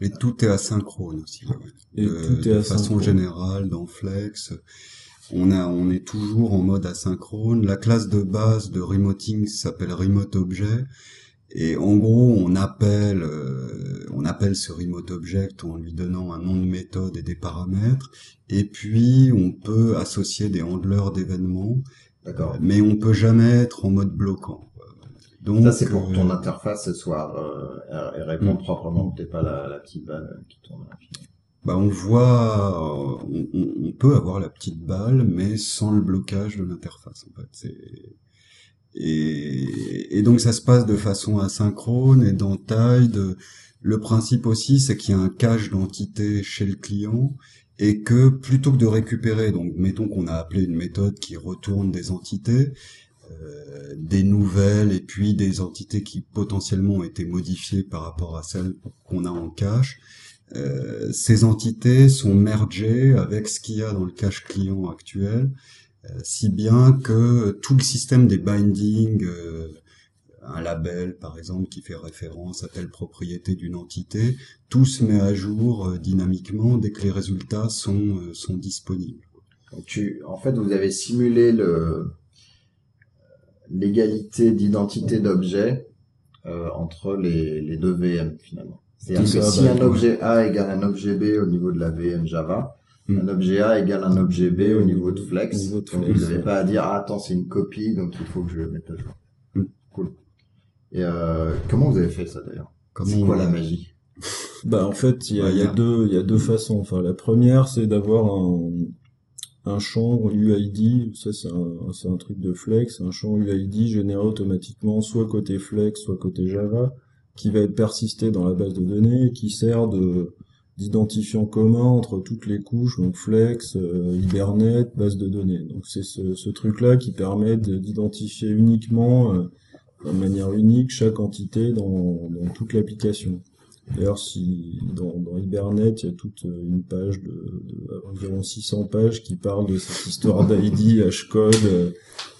Et tout est asynchrone aussi. ouais. Et de, tout est de façon générale dans Flex. On a, on est toujours en mode asynchrone. La classe de base de remoting s'appelle remote object. Et en gros, on appelle, euh, on appelle ce remote object en lui donnant un nom de méthode et des paramètres. Et puis, on peut associer des handlers d'événements, D'accord. mais on peut jamais être en mode bloquant. Donc, Ça, c'est pour que ton euh, interface ce soit euh, et répond Mm. proprement, que t'aies pas la, la petite balle qui tourne. Bah on voit, euh, on- on peut avoir la petite balle, mais sans le blocage de l'interface en fait. C'est et, et donc ça se passe de façon asynchrone et dans Tide. Le principe aussi, c'est qu'il y a un cache d'entité chez le client et que plutôt que de récupérer, donc mettons qu'on a appelé une méthode qui retourne des entités, euh, des nouvelles et puis des entités qui potentiellement ont été modifiées par rapport à celles qu'on a en cache. Euh, ces entités sont mergées avec ce qu'il y a dans le cache client actuel, si bien que tout le système des bindings, euh, un label par exemple qui fait référence à telle propriété d'une entité, tout se met à jour euh, dynamiquement dès que les résultats sont, euh, sont disponibles. Donc tu, en fait, vous avez simulé le l'égalité d'identité d'objet euh, entre les, les deux VM finalement. C'est-à-dire C'est que si un objet A égale un objet B au niveau de la VM Java, Mm. un objet A égale un objet B au niveau de Flex. Au niveau de donc vous n'avez pas à dire ah, attends c'est une copie donc il faut que je le mette à jour. Mm. Cool. Et euh, comment vous avez fait ça d'ailleurs? Comment C'est quoi la magie? Bah en fait, il y a, Ouais, y deux, il y a deux façons. Enfin, la première, c'est d'avoir un, un champ UID. Ça, c'est un, c'est un truc de Flex, un champ UID généré automatiquement, soit côté Flex, soit côté Java, qui va être persisté dans la base de données et qui sert de d'identifiant commun entre toutes les couches, donc Flex, euh, Hibernate, base de données. Donc c'est ce, truc-là qui permet de- d'identifier uniquement, euh, de manière unique, chaque entité dans, toute l'application. D'ailleurs, si dans, dans Hibernate, il y a toute euh, une page de, de environ 600 pages qui parle de cette histoire d'ID, euh,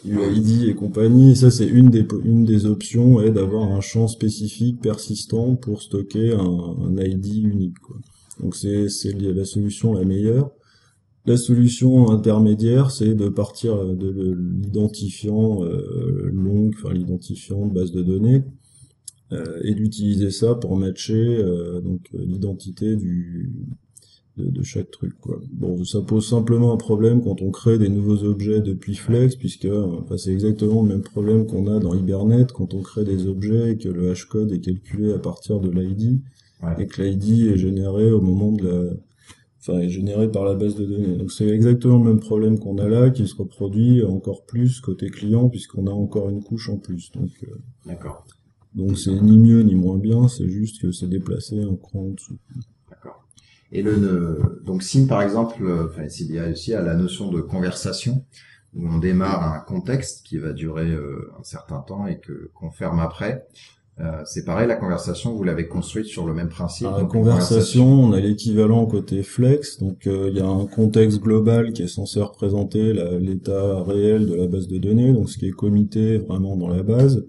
UID et compagnie. Et ça, c'est une des options, d'avoir un champ spécifique persistant pour stocker un, ID unique. Donc c'est la solution la meilleure. La solution intermédiaire, c'est de partir de l'identifiant euh, long, enfin l'identifiant de base de données, euh, et d'utiliser ça pour matcher euh, donc l'identité de, chaque truc. Bon, ça pose simplement un problème quand on crée des nouveaux objets depuis Flex, puisque c'est exactement le même problème qu'on a dans Hibernate quand on crée des objets et que le hashcode est calculé à partir de l'ID et que l'ID est généré au moment de la enfin est généré par la base de données. Donc c'est exactement le même problème qu'on a là qui se reproduit encore plus côté client puisqu'on a encore une couche en plus. Donc euh, D'accord. Donc c'est ni mieux ni moins bien, c'est juste que c'est déplacé un cran en dessous. Et le, donc SIM par exemple, enfin s'il y a aussi à la notion de conversation où on démarre un contexte qui va durer euh, un certain temps et que qu'on ferme après. Euh, c'est pareil, la conversation, vous l'avez construite sur le même principe. la conversation, on a l'équivalent côté flex, donc il y a un contexte global qui est censé représenter l'état réel de la base de données, donc ce qui est comité vraiment dans la base.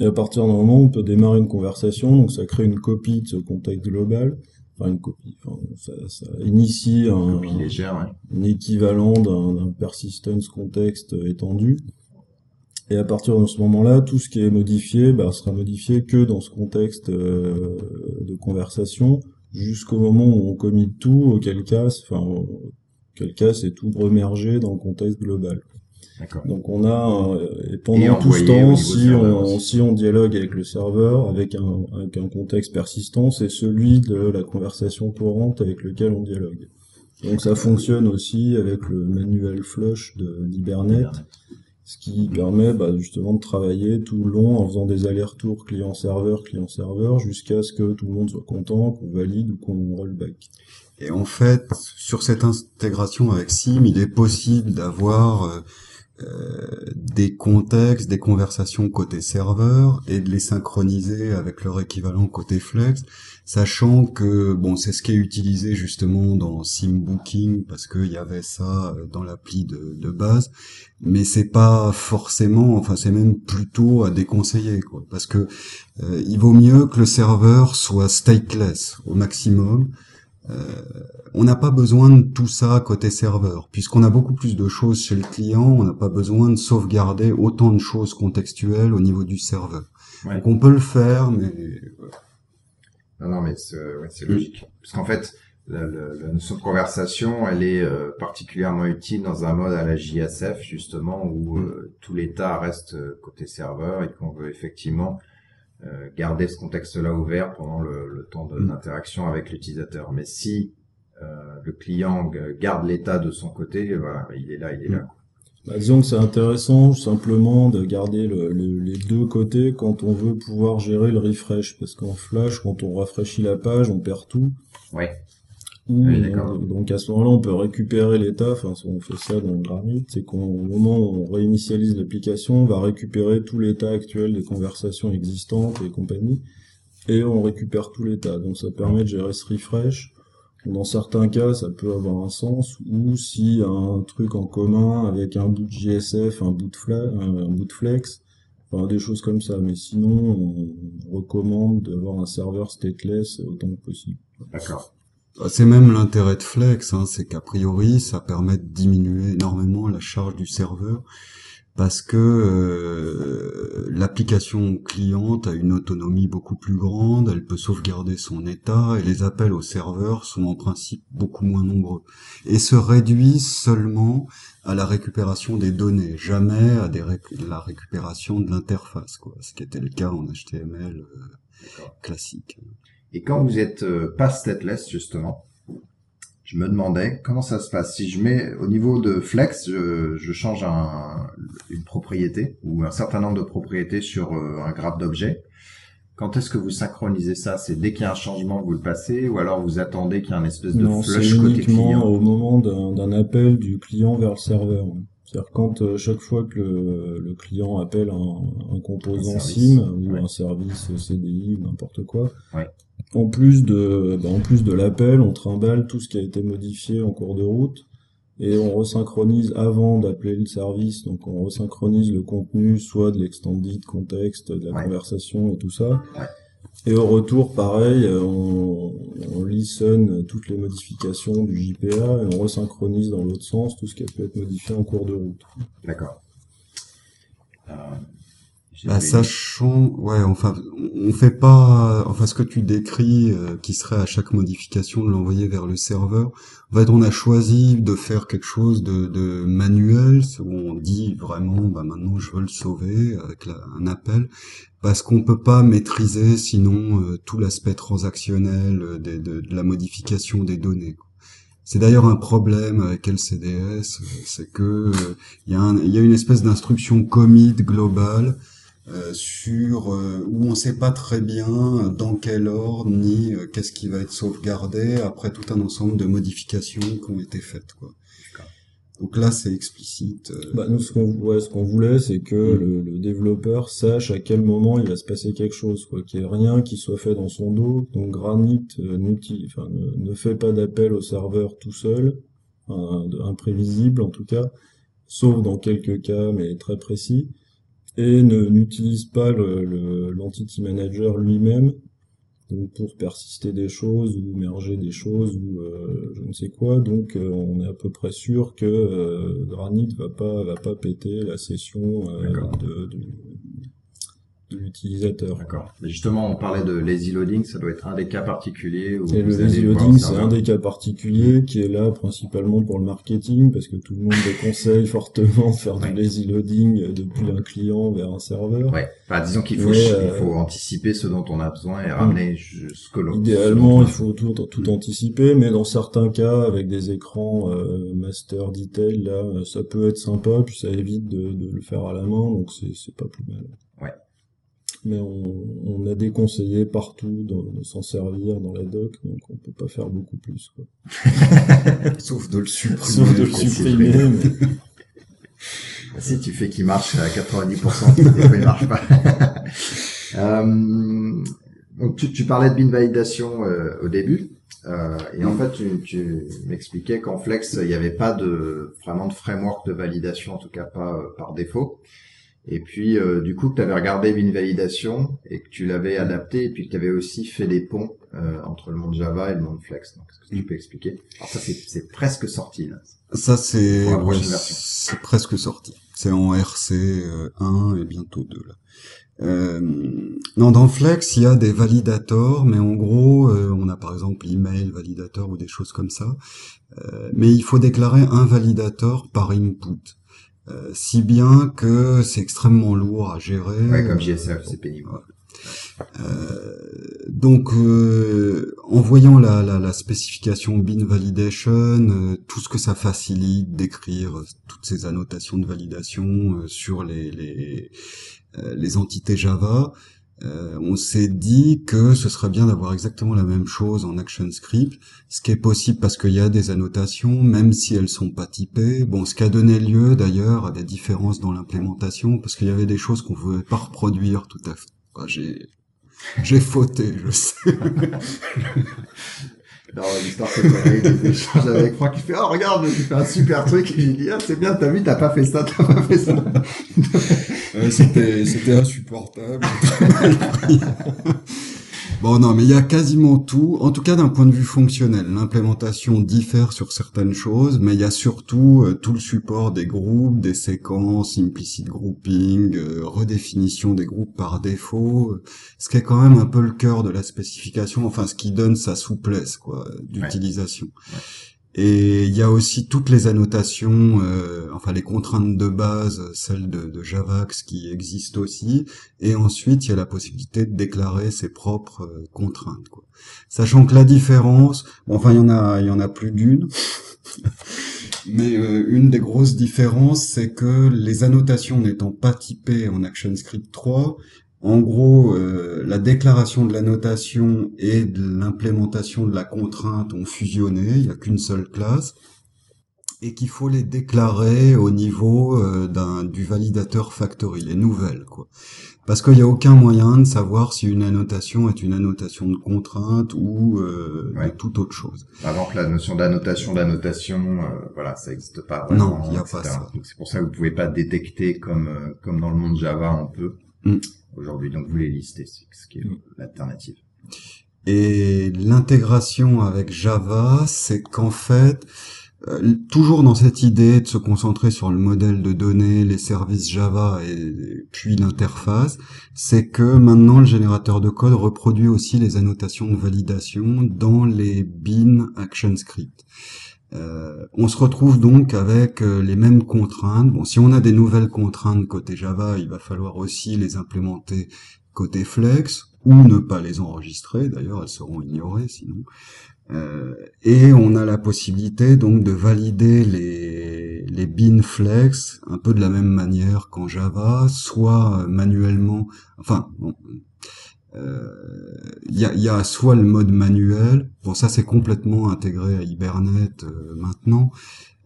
Et à partir d'un moment, on peut démarrer une conversation, donc ça crée une copie de ce contexte global enfin une copie, enfin, ça, ça, initie un, légère, un équivalent d'un persistence contexte étendu. Et à partir de ce moment-là, tout ce qui est modifié bah, sera modifié que dans ce contexte euh, de conversation, jusqu'au moment où on commit tout, auquel cas, enfin, auquel cas c'est tout remergé dans le contexte global. Donc on a euh, et pendant tout ce temps, si on, si on dialogue avec le serveur avec un, avec un contexte persistant, c'est celui de la conversation courante avec lequel on dialogue. Donc ça fonctionne aussi avec le manuel flush d'Hibernate, ce qui permet bah, justement de travailler tout le long en faisant des allers-retours client-serveur, client-serveur, jusqu'à ce que tout le monde soit content, qu'on valide ou qu'on rollback. Et en fait, sur cette intégration avec SIM, il est possible d'avoir euh, euh, des contextes, des conversations côté serveur et de les synchroniser avec leur équivalent côté flex, sachant que bon c'est ce qui est utilisé justement dans SimBooking parce qu'il y avait ça euh, dans l'appli de, de, base, mais c'est pas forcément, enfin c'est même plutôt à déconseiller quoi, parce que euh, il vaut mieux que le serveur soit stateless au maximum. Euh, on n'a pas besoin de tout ça côté serveur, puisqu'on a beaucoup plus de choses chez le client, on n'a pas besoin de sauvegarder autant de choses contextuelles au niveau du serveur. Donc on peut le faire, mais... Non, non, mais c'est logique. Parce qu'en fait, la, notion de conversation, elle est euh, particulièrement utile dans un mode à la JSF, justement, où euh, tout l'état reste côté serveur et qu'on veut effectivement euh, garder ce contexte-là ouvert pendant le, le temps mm. d'interaction avec l'utilisateur. Mais si euh, le client garde l'état de son côté, voilà, il est là, il est là. Bah, disons que c'est intéressant simplement de garder le, les deux côtés quand on veut pouvoir gérer le refresh, parce qu'en Flash, quand on rafraîchit la page, on perd tout. Ouais donc à ce moment-là, on peut récupérer l'état. Enfin, on fait ça dans le Granit, c'est qu'au moment où on réinitialise l'application, on va récupérer tout l'état actuel des conversations existantes et compagnie, et on récupère tout l'état. Donc ça permet de gérer ce refresh. Dans certains cas, ça peut avoir un sens, ou si un truc en commun avec un bout de JSF, un bout de, flex, un bout de flex, enfin des choses comme ça. Mais sinon, on recommande d'avoir un serveur stateless autant que possible. D'accord. Bah, c'est même l'intérêt de Flex, hein, c'est qu'a priori ça permet de diminuer énormément la charge du serveur parce que euh, l'application cliente a une autonomie beaucoup plus grande, elle peut sauvegarder son état et les appels au serveur sont en principe beaucoup moins nombreux et se réduisent seulement à la récupération des données, jamais à des la récupération de l'interface, quoi, ce qui était le cas en HTML euh, classique. Et quand vous êtes euh, pas stateless, justement, je me demandais comment ça se passe. Si je mets au niveau de flex, je, je change un, une propriété ou un certain nombre de propriétés sur euh, un graphe d'objets. Quand est-ce que vous synchronisez ça? C'est dès qu'il y a un changement, vous le passez, ou alors vous attendez qu'il y ait un espèce de non, flush côté client? au moment d'un appel du client vers le serveur. C'est-à-dire quand euh, chaque fois que le, le client appelle un, un composant SIM ou un service CDI ou n'importe quoi, ouais. En plus de bah, en plus de l'appel, on trimballe tout ce qui a été modifié en cours de route et on resynchronise avant d'appeler le service. Donc on resynchronise le contenu soit de l'extended contexte, de la conversation et tout ça. Et au retour, pareil, on, on listen toutes les modifications du JPA et on resynchronise dans l'autre sens tout ce qui peut être modifié en cours de route. D'accord. Euh, Bah, sachant, ouais, enfin, on fait pas, enfin, ce que tu décris, euh, qui serait à chaque modification de l'envoyer vers le serveur. En fait, on a choisi de faire quelque chose de, de manuel, où on dit vraiment, bah, maintenant, je veux le sauver avec la- un appel, parce qu'on peut pas maîtriser, sinon, euh, tout l'aspect transactionnel euh, des- de, de la modification des données. C'est d'ailleurs un problème avec LCDS, c'est que euh, il y, a un- il y a une espèce d'instruction commit globale euh, sur euh, où on sait pas très bien dans quel ordre ni euh, qu'est-ce qui va être sauvegardé après tout un ensemble de modifications qui ont été faites quoi. Donc là c'est explicite. euh, Bah, nous, ce qu'on ouais, ce qu'on voulait, c'est que Mm. le, le développeur sache à quel moment il va se passer quelque chose, quoi, qu'il n'y ait rien qui soit fait dans son dos. Donc Granit euh, enfin, ne, ne fait pas d'appel au serveur tout seul, imprévisible en tout cas, sauf dans quelques cas, mais très précis, et ne n'utilise pas le, le- l'entity manager lui-même. Donc pour persister des choses ou merger des choses ou euh, je ne sais quoi, donc euh, on est à peu près sûr que euh, Granit va pas va pas péter la session euh, de, de l'utilisateur. D'accord. Mais justement, on parlait de lazy loading, ça doit être un des cas particuliers où Et le lazy loading, c'est un des cas particuliers qui est là principalement pour le marketing, parce que tout le monde déconseille fortement de faire Ouais. du lazy loading depuis un client vers un serveur. Ouais. Enfin, disons qu'il faut, ch- euh, il faut anticiper ce dont on a besoin et ramener jusque l'autre. Idéalement, il faut tout, tout anticiper, mais dans certains cas, avec des écrans euh, master detail, là, ça peut être sympa, puis ça évite de, de le faire à la main, donc c'est c'est pas plus mal. Ouais. Mais on, on a déconseillé partout de, de s'en servir dans la doc, donc on peut pas faire beaucoup plus. Quoi. Sauf de le supprimer. Sauf de le supprimer. mais- Si tu fais qu'il marche à 90%, des fois il marche pas. Euh, donc tu, tu parlais de bin validation euh, au début. Euh, et en fait, tu, tu m'expliquais qu'en Flex, il n'y avait pas de vraiment de framework de validation, en tout cas pas par défaut. Et puis, euh, du coup, que tu avais regardé bin validation et que tu l'avais adapté, et puis que tu avais aussi fait des ponts euh, entre le monde Java et le monde Flex. Donc, est-ce que tu peux expliquer? Alors ça, c'est c'est presque sorti là. Ça c'est ouais, c'est presque sorti. C'est en RC euh, 1 et bientôt 2 là. Euh, non, dans Flex, il y a des validators, mais en gros, euh, on a par exemple email validator ou des choses comme ça. Euh, mais il faut déclarer un validator par input. Euh, si bien que c'est extrêmement lourd à gérer. Ouais, comme Euh, JSF, c'est pénible. euh, donc, euh, en voyant la, la, la spécification bin validation, euh, tout ce que ça facilite d'écrire euh, toutes ces annotations de validation euh, sur les les, euh, les entités Java, euh, on s'est dit que ce serait bien d'avoir exactement la même chose en ActionScript, ce qui est possible parce qu'il y a des annotations, même si elles sont pas typées. Bon, ce qui a donné lieu d'ailleurs à des différences dans l'implémentation, parce qu'il y avait des choses qu'on pouvait pas reproduire tout à fait. J'ai j'ai fauté, je sais. Alors, l'histoire a eu des échanges avec Franck qui fait, oh, regarde, tu fais un super truc. Et j'ai dit, ah, c'est bien, t'as vu, t'as pas fait ça, t'as pas fait ça. c'était c'était insupportable. Bon non, mais il y a quasiment tout, en tout cas d'un point de vue fonctionnel. L'implémentation diffère sur certaines choses, mais il y a surtout euh, tout le support des groupes, des séquences, implicit grouping, euh, redéfinition des groupes par défaut, euh, ce qui est quand même un peu le cœur de la spécification, enfin ce qui donne sa souplesse quoi d'utilisation. Et il y a aussi toutes les annotations, euh, enfin les contraintes de base, celles de, de Javax qui existent aussi, et ensuite il y a la possibilité de déclarer ses propres euh, contraintes. Quoi. Sachant que la différence, bon, enfin il y en a, il y en a plus d'une, mais euh, une des grosses différences, c'est que les annotations n'étant pas typées en ActionScript 3, en gros, euh, la déclaration de la notation et de l'implémentation de la contrainte ont fusionné, il n'y a qu'une seule classe, et qu'il faut les déclarer au niveau euh, du validateur factory, les nouvelles, quoi. Parce qu'il n'y a aucun moyen de savoir si une annotation est une annotation de contrainte ou euh, Ouais. de toute autre chose. Par exemple, la notion d'annotation, d'annotation, euh, voilà, ça n'existe pas vraiment. Non, il y a etc. pas ça. Donc c'est pour ça que vous pouvez pas détecter comme euh, comme dans le monde Java on peut Mm. Aujourd'hui. Donc vous les listez, c'est ce qui est Mm. l'alternative. Et l'intégration avec Java, c'est qu'en fait, euh, toujours dans cette idée de se concentrer sur le modèle de données, les services Java et puis l'interface, c'est que maintenant le générateur de code reproduit aussi les annotations de validation dans les bin ActionScript. Euh, on se retrouve donc avec euh, les mêmes contraintes. Bon, si on a des nouvelles contraintes côté Java, il va falloir aussi les implémenter côté Flex ou ne pas les enregistrer. D'ailleurs, elles seront ignorées sinon. Euh, et on a la possibilité donc de valider les, les bin flex un peu de la même manière qu'en Java, soit manuellement. Enfin, il y, a, y a soit le mode manuel. Bon, ça c'est complètement intégré à Hibernate euh, maintenant.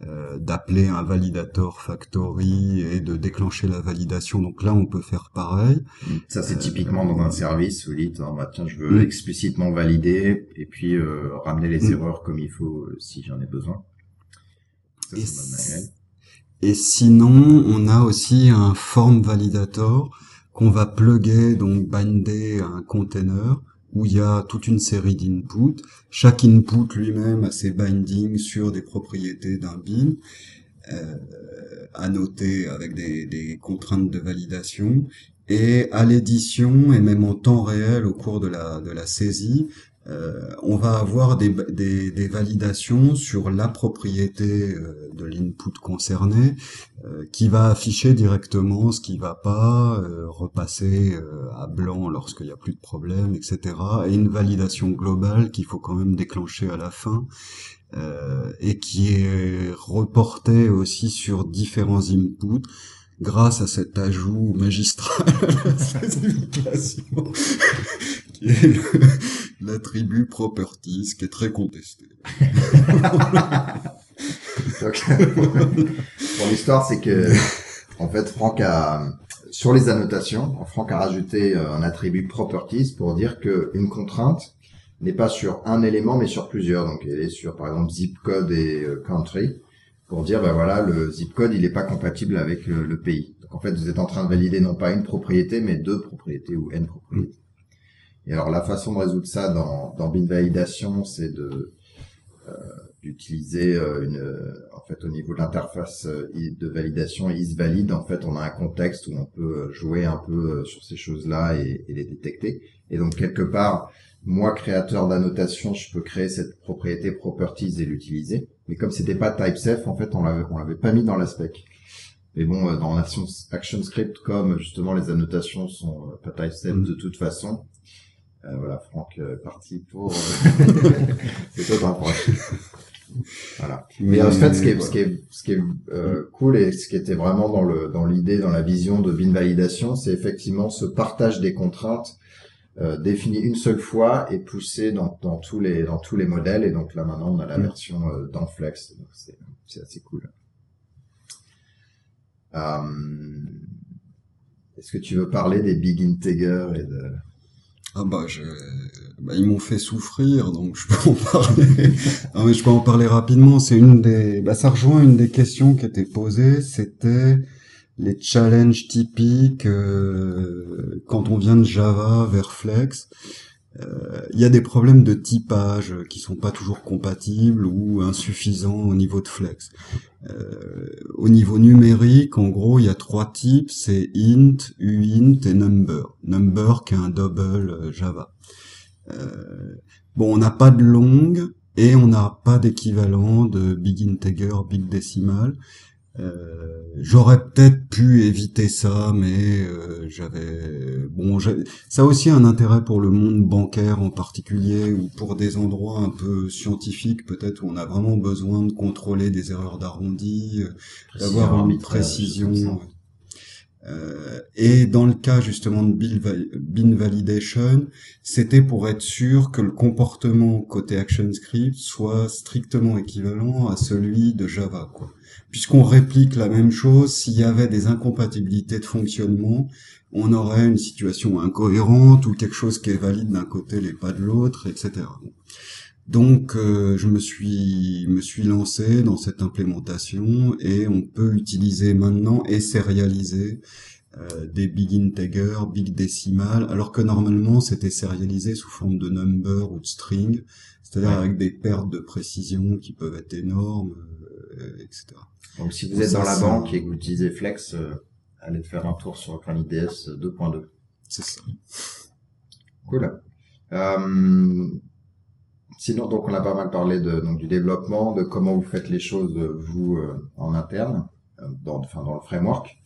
euh, d'appeler un validator factory et de déclencher la validation. Donc là, on peut faire pareil. Ça, c'est typiquement dans un service, vous dites, ah, bah, tiens, je veux Mm. explicitement valider et puis euh, ramener les Mm. erreurs comme il faut euh, si j'en ai besoin. Ça. Et sinon, on a aussi un form validator qu'on va plugger, donc binder à un container où il y a toute une série d'inputs. Chaque input lui-même a ses bindings sur des propriétés d'un bin, euh, avec des, contraintes de validation. Et à l'édition, et même en temps réel au cours de la saisie, euh, on va avoir des, validations sur la propriété euh, de l'input concerné, euh, qui va afficher directement ce qui va pas, repasser à blanc lorsqu'il n'y a plus de problème, etc. Et une validation globale qu'il faut quand même déclencher à la fin, et qui est reportée aussi sur différents inputs grâce à cet ajout magistral l'attribut properties, qui est très contesté. Donc, pour l'histoire, c'est que, en fait, Franck a, sur les annotations, Franck a rajouté euh, un attribut properties pour dire que une contrainte n'est pas sur un élément, mais sur plusieurs. Donc, elle est sur, par exemple, zip code et euh, country, pour dire, ben voilà, le zip code, il n'est pas compatible avec le, le pays. Donc, en fait, vous êtes en train de valider non pas une propriété, mais deux propriétés ou n propriétés. Et alors, la façon de résoudre ça dans, dans bin validation, c'est de, d'utiliser euh, une euh, en fait au niveau de l'interface euh, de validation isValid en fait on a un contexte où on peut euh, jouer un peu euh, sur ces choses-là et, et les détecter. Et donc quelque part moi créateur d'annotation je peux créer cette propriété properties et l'utiliser. Mais comme c'était pas typesafe en fait on l'avait on l'avait pas mis dans la spec. Mais bon euh, dans Action, ActionScript comme justement les annotations sont euh, pas typesafe Mm. de toute façon euh, voilà Franck euh, est parti pour euh, c'est toi t'en prends. Voilà. Mais en fait, ce qui est, ce qui est, ce qui est euh, cool et ce qui était vraiment dans le dans l'idée, dans la vision de bin validation, c'est effectivement ce partage des contraintes euh, défini une seule fois et poussé dans, dans tous les dans tous les modèles. Et donc là maintenant, on a la Mm. version euh, dans Flex. Donc c'est c'est assez cool. Euh, Est-ce que tu veux parler des big integers et de Ah bah, je... bah, ils m'ont fait souffrir, donc je peux en parler. non, mais je peux en parler rapidement. C'est une des, bah, ça rejoint une des questions qui étaient posées. C'était les challenges typiques euh, quand on vient de Java vers Flex. Euh, Il y a des problèmes de typage qui sont pas toujours compatibles ou insuffisants au niveau de Flex. Euh, au niveau numérique, en gros, il y a trois types, c'est int, uint et number. Number qui est un double euh, Java. Euh, bon, on n'a pas de long et on n'a pas d'équivalent de big integer, big decimal. Euh, J'aurais peut-être pu éviter ça, mais euh, j'avais bon, ça a aussi un intérêt pour le monde bancaire en particulier ou pour des endroits un peu scientifiques peut-être où on a vraiment besoin de contrôler des erreurs d'arrondi, euh, d'avoir une précision. des choses comme ça. Euh, et dans le cas justement de bin, val- bin validation, c'était pour être sûr que le comportement côté ActionScript soit strictement équivalent à celui de Java, quoi. Puisqu'on réplique la même chose, s'il y avait des incompatibilités de fonctionnement, on aurait une situation incohérente ou quelque chose qui est valide d'un côté et pas de l'autre, etc. Donc, euh, je me suis me suis lancé dans cette implémentation et on peut utiliser maintenant et sérialiser euh, des big integer, big décimales, alors que normalement c'était sérialisé sous forme de number ou de string, c'est-à-dire avec des pertes de précision qui peuvent être énormes, euh, etc. Donc si vous êtes dans la banque et que vous utilisez Flex, euh, allez faire un tour sur GraniteDS 2.2. C'est ça. Cool. Euh, sinon, donc on a pas mal parlé de, donc, du développement, de comment vous faites les choses vous en interne, dans, enfin dans le framework.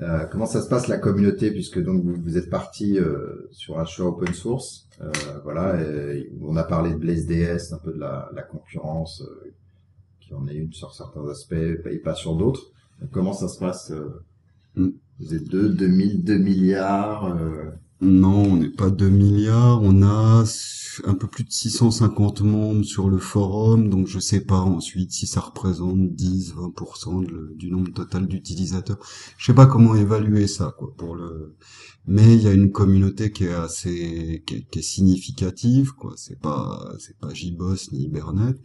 Euh, comment ça se passe la communauté puisque donc vous, vous êtes parti euh, sur un choix open source, euh, voilà, et on a parlé de Blaze DS, un peu de la, la concurrence euh, qui en est une sur certains aspects et pas sur d'autres. Comment ça se passe mm. Vous êtes deux, 2000, 2 milliards Non, on n'est pas 2 milliards, on a un peu plus de 650 membres sur le forum, donc je sais pas ensuite si ça représente 10, 20% du nombre total d'utilisateurs. Je sais pas comment évaluer ça, quoi, pour le. Mais il y a une communauté qui est assez, qui est, significative, quoi. C'est pas, c'est pas JBoss ni Hibernate,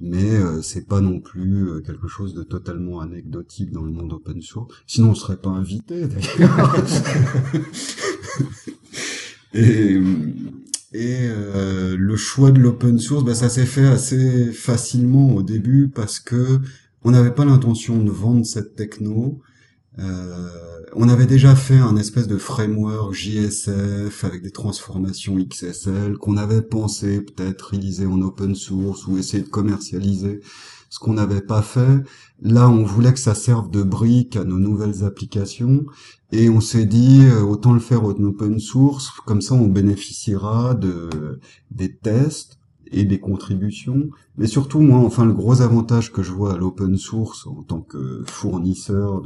mais euh, c'est pas non plus euh, quelque chose de totalement anecdotique dans le monde open source. Sinon, on serait pas invité, d'ailleurs. Et et euh, le choix de l'open source, bah, ça s'est fait assez facilement au début parce que on n'avait pas l'intention de vendre cette techno. Euh, on avait déjà fait un espèce de framework JSF avec des transformations XSL qu'on avait pensé peut-être réaliser en open source ou essayer de commercialiser ce qu'on n'avait pas fait. Là, on voulait que ça serve de brique à nos nouvelles applications et on s'est dit euh, autant le faire en open source, comme ça on bénéficiera de des tests et des contributions. Mais surtout, moi, enfin, le gros avantage que je vois à l'open source en tant que fournisseur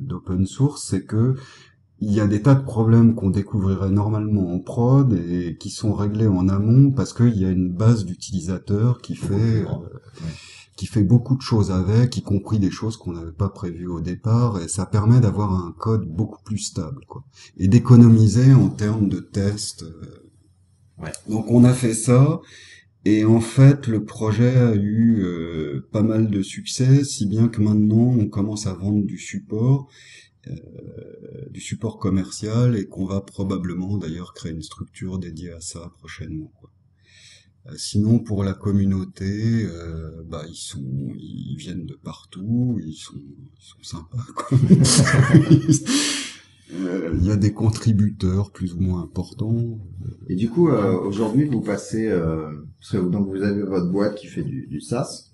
d'open de, source, c'est que il y a des tas de problèmes qu'on découvrirait normalement en prod et qui sont réglés en amont parce qu'il y a une base d'utilisateurs qui fait qui fait beaucoup de choses avec, y compris des choses qu'on n'avait pas prévues au départ, et ça permet d'avoir un code beaucoup plus stable, quoi, et d'économiser en termes de tests. Euh. Ouais. Donc on a fait ça, et en fait le projet a eu euh, pas mal de succès, si bien que maintenant on commence à vendre du support, euh, du support commercial, et qu'on va probablement d'ailleurs créer une structure dédiée à ça prochainement. Quoi. Euh, sinon, pour la communauté, euh, bah ils sont, ils viennent de partout, ils sont, ils sont sympas. Quoi. Euh, il y a des contributeurs plus ou moins importants. Et du coup, euh, aujourd'hui, vous passez, euh, parce que donc vous avez votre boîte qui fait du, du SaaS,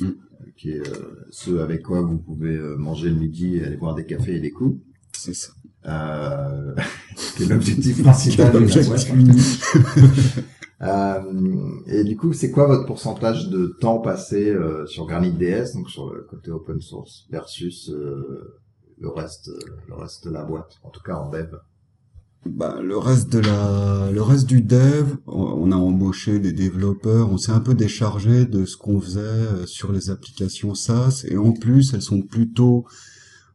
mm. qui est ce avec quoi vous pouvez manger le midi et aller boire des cafés et des coups. C'est ça. Euh, c'est l'objectif principal de la boîte. Euh, et du coup, c'est quoi votre pourcentage de temps passé euh, sur GraniteDS, donc sur le côté open source, versus euh, le reste, le reste de la boîte, en tout cas en dev? Bah, le reste de la, le reste du dev, on a embauché des développeurs, on s'est un peu déchargé de ce qu'on faisait sur les applications SaaS, et en plus, elles sont plutôt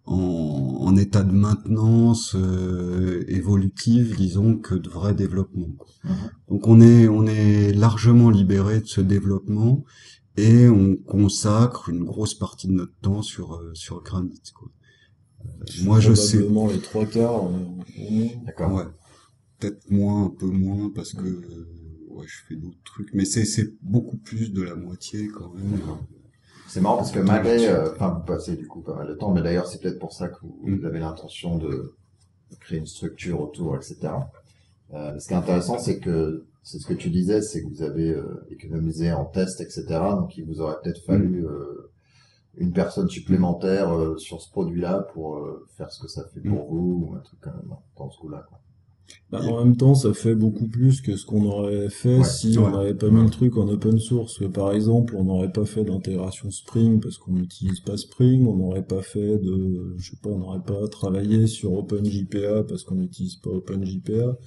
en, état de maintenance euh, évolutive, disons, que de vrai développement. Mhm. Donc on est on est largement libéré de ce développement et on consacre une grosse partie de notre temps sur euh, sur Granit. Quoi. Euh, moi je sais. les trois quarts. D'accord. Ouais. Peut-être moins, un peu moins parce que ouais, je fais d'autres trucs, mais c'est c'est beaucoup plus de la moitié quand même. C'est marrant parce que malgré, euh, enfin, vous passez du coup pas mal de temps, mais d'ailleurs, c'est peut-être pour ça que vous, mm. avez l'intention de créer une structure autour, etc. Euh, ce qui est intéressant, c'est que c'est ce que tu disais, c'est que vous avez euh, économisé en test, etc. Donc, il vous aurait peut-être fallu mm. euh, une personne supplémentaire sur ce produit-là pour faire ce que ça fait pour mm. vous, ou un truc quand même dans ce coup-là. Quoi. Bah, en même temps, ça fait beaucoup plus que ce qu'on aurait fait si on n'avait pas mis le truc en open source. Par exemple, on n'aurait pas fait d'intégration Spring parce qu'on n'utilise pas Spring, on n'aurait pas fait de, je sais pas, on n'aurait pas travaillé sur OpenJPA parce qu'on n'utilise pas OpenJPA.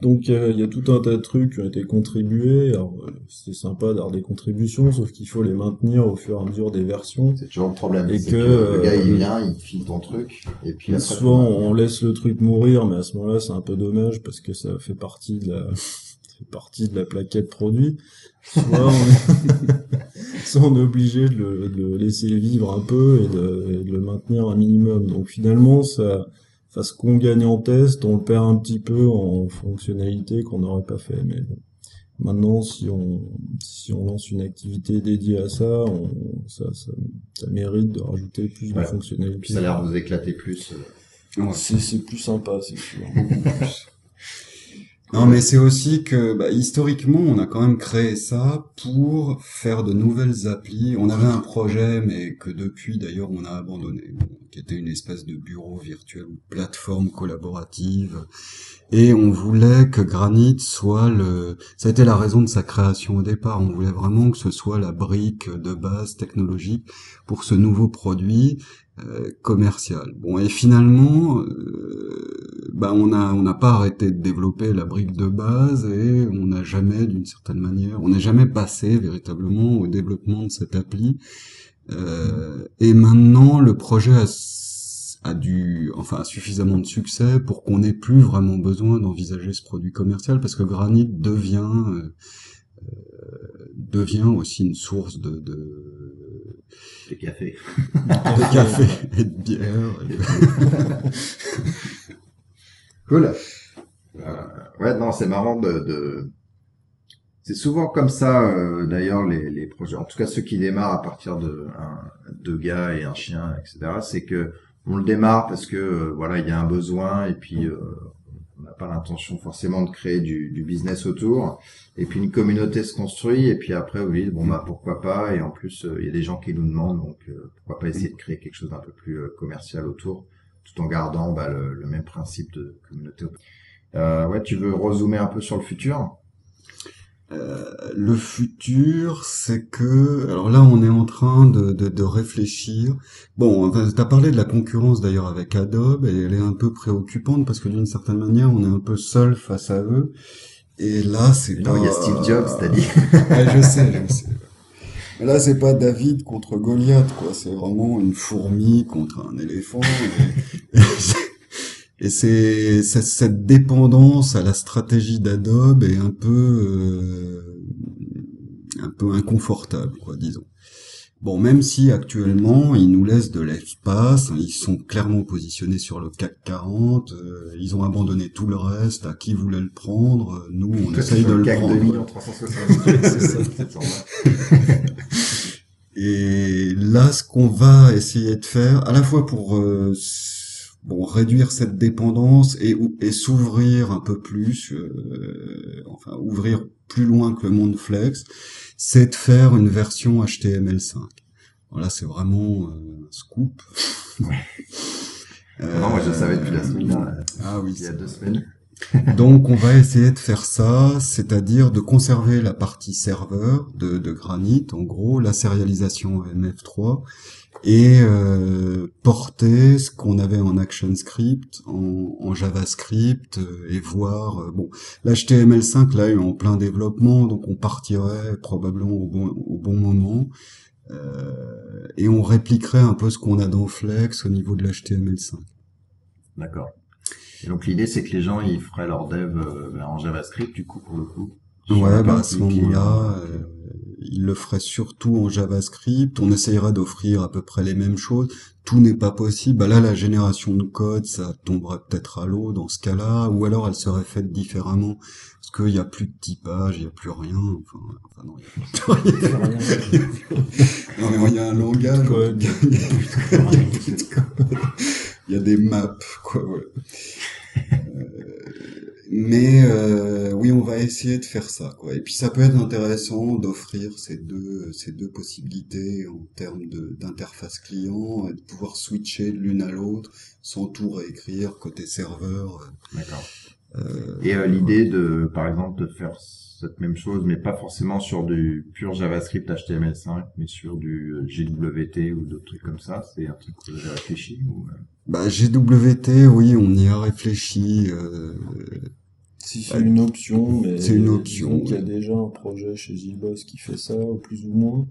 Donc il y, a tout un tas de trucs qui ont été contribués. Alors c'est sympa d'avoir des contributions, sauf qu'il faut les maintenir au fur et à mesure des versions. C'est toujours le problème. Et que, le gars il euh, vient, il file ton truc, et puis après, souvent on laisse le truc mourir, mais à ce moment-là c'est un peu dommage parce que ça fait partie de la fait partie de la plaquette produit. Soit on est, soit on est obligé de le, de le, laisser vivre un peu et de, et de le maintenir un minimum. Donc finalement ça enfin, ce qu'on gagne en test, on le perd un petit peu en fonctionnalité qu'on n'aurait pas fait. Mais bon. Maintenant, si on, si on lance une activité dédiée à ça, on, ça, ça, ça mérite de rajouter plus de fonctionnalités. Ça a l'air de vous éclater plus. euh. Ouais. C'est, c'est plus sympa, c'est sûr. Non, mais c'est aussi que bah, historiquement, on a quand même créé ça pour faire de nouvelles applis. On avait un projet, mais que depuis d'ailleurs on a abandonné, qui était une espèce de bureau virtuel ou plateforme collaborative. Et on voulait que Granite soit le. Ça a été la raison de sa création au départ. On voulait vraiment que ce soit la brique de base technologique pour ce nouveau produit euh, commercial. Bon, et finalement, euh, bah on a on n'a pas arrêté de développer la brique de base et on n'a jamais, d'une certaine manière, on n'est jamais passé véritablement au développement de cette appli. Euh, et maintenant, le projet a, a dû, enfin, a suffisamment de succès pour qu'on n'ait plus vraiment besoin d'envisager ce produit commercial parce que Granit devient euh, euh, devient aussi une source de, de, Des cafés. de café et de bière. Cool. Euh, ouais, non, c'est marrant de, de... C'est souvent comme ça, euh, d'ailleurs, les, les projets. En tout cas, ceux qui démarrent à partir de un, deux gars et un chien, etc. C'est que on le démarre parce que euh, voilà, il y a un besoin et puis euh, on n'a pas l'intention forcément de créer du, du business autour. Et puis une communauté se construit et puis après, oui, bon bah pourquoi pas. Et en plus, euh, il y a des gens qui nous demandent, donc euh, pourquoi pas essayer de créer quelque chose d'un peu plus euh, commercial autour, tout en gardant bah, le, le même principe de communauté. Euh, ouais, tu veux rezoomer un peu sur le futur? Euh, le futur, c'est que, alors là, on est en train de, de, de réfléchir. Bon, enfin, t'as parlé de la concurrence d'ailleurs avec Adobe, et elle est un peu préoccupante parce que d'une certaine manière, on est un peu seul face à eux. Et là, c'est Non, pas. il y a Steve Jobs, t'as dit. Ouais, je sais, je sais. Mais là, c'est pas David contre Goliath, quoi. C'est vraiment une fourmi contre un éléphant. Et, et c'est c'est- cette dépendance à la stratégie d'Adobe est un peu euh, un peu inconfortable, quoi, disons. Bon, même si actuellement ils nous laissent de l'espace, ils sont clairement positionnés sur le CAC 40, euh, ils ont abandonné tout le reste, à qui voulait le prendre, nous on essaye de le le CAC prendre. 2000 en 368, c'est ça. 720. Et là, ce qu'on va essayer de faire, à la fois pour euh, bon réduire cette dépendance et, et s'ouvrir un peu plus, euh, enfin ouvrir plus loin que le monde flex, c'est de faire une version HTML5. Voilà, c'est vraiment euh, un scoop. Ouais. Non, moi je le savais depuis la semaine dernière, Ah oui, il y a deux semaines. donc on va essayer de faire ça, c'est-à-dire de conserver la partie serveur de, de Granite, en gros la sérialisation MF3, et euh, porter ce qu'on avait en ActionScript, en, en JavaScript, euh, et voir... euh, bon, l'HTML5 là est en plein développement, donc on partirait probablement au bon, au bon moment, euh, et on répliquerait un peu ce qu'on a dans Flex au niveau de l'HTML5. D'accord. Et donc l'idée c'est que les gens ils feraient leur dev euh, en JavaScript du coup pour le coup. Ouais, bah à ce moment-là, euh, il le ferait surtout en JavaScript. On essayera d'offrir à peu près les mêmes choses. Tout n'est pas possible. Bah là, la génération de code, ça tomberait peut-être à l'eau dans ce cas-là, ou alors elle serait faite différemment parce qu'il n'y a plus de typage, il n'y a plus rien. Enfin, enfin non, il y a plus rien. Non, mais il y a un langage. Il y a. Il y des maps, quoi. ouais. Euh, mais euh, oui, on va essayer de faire ça, quoi. Et puis ça peut être intéressant d'offrir ces deux ces deux possibilités en termes d'interface client, et de pouvoir switcher de l'une à l'autre sans tout réécrire côté serveur. D'accord. Euh, Et euh, l'idée de par exemple de faire cette même chose mais pas forcément sur du pur JavaScript HTML5 mais sur du euh, GWT ou d'autres trucs comme ça, c'est un truc que vous avez réfléchi ou euh, bah, GWT, oui, on y a réfléchi. Euh, Si c'est une option, mais C'est une option, qu'il y a déjà un projet chez Zboss qui fait ça, plus ou moins.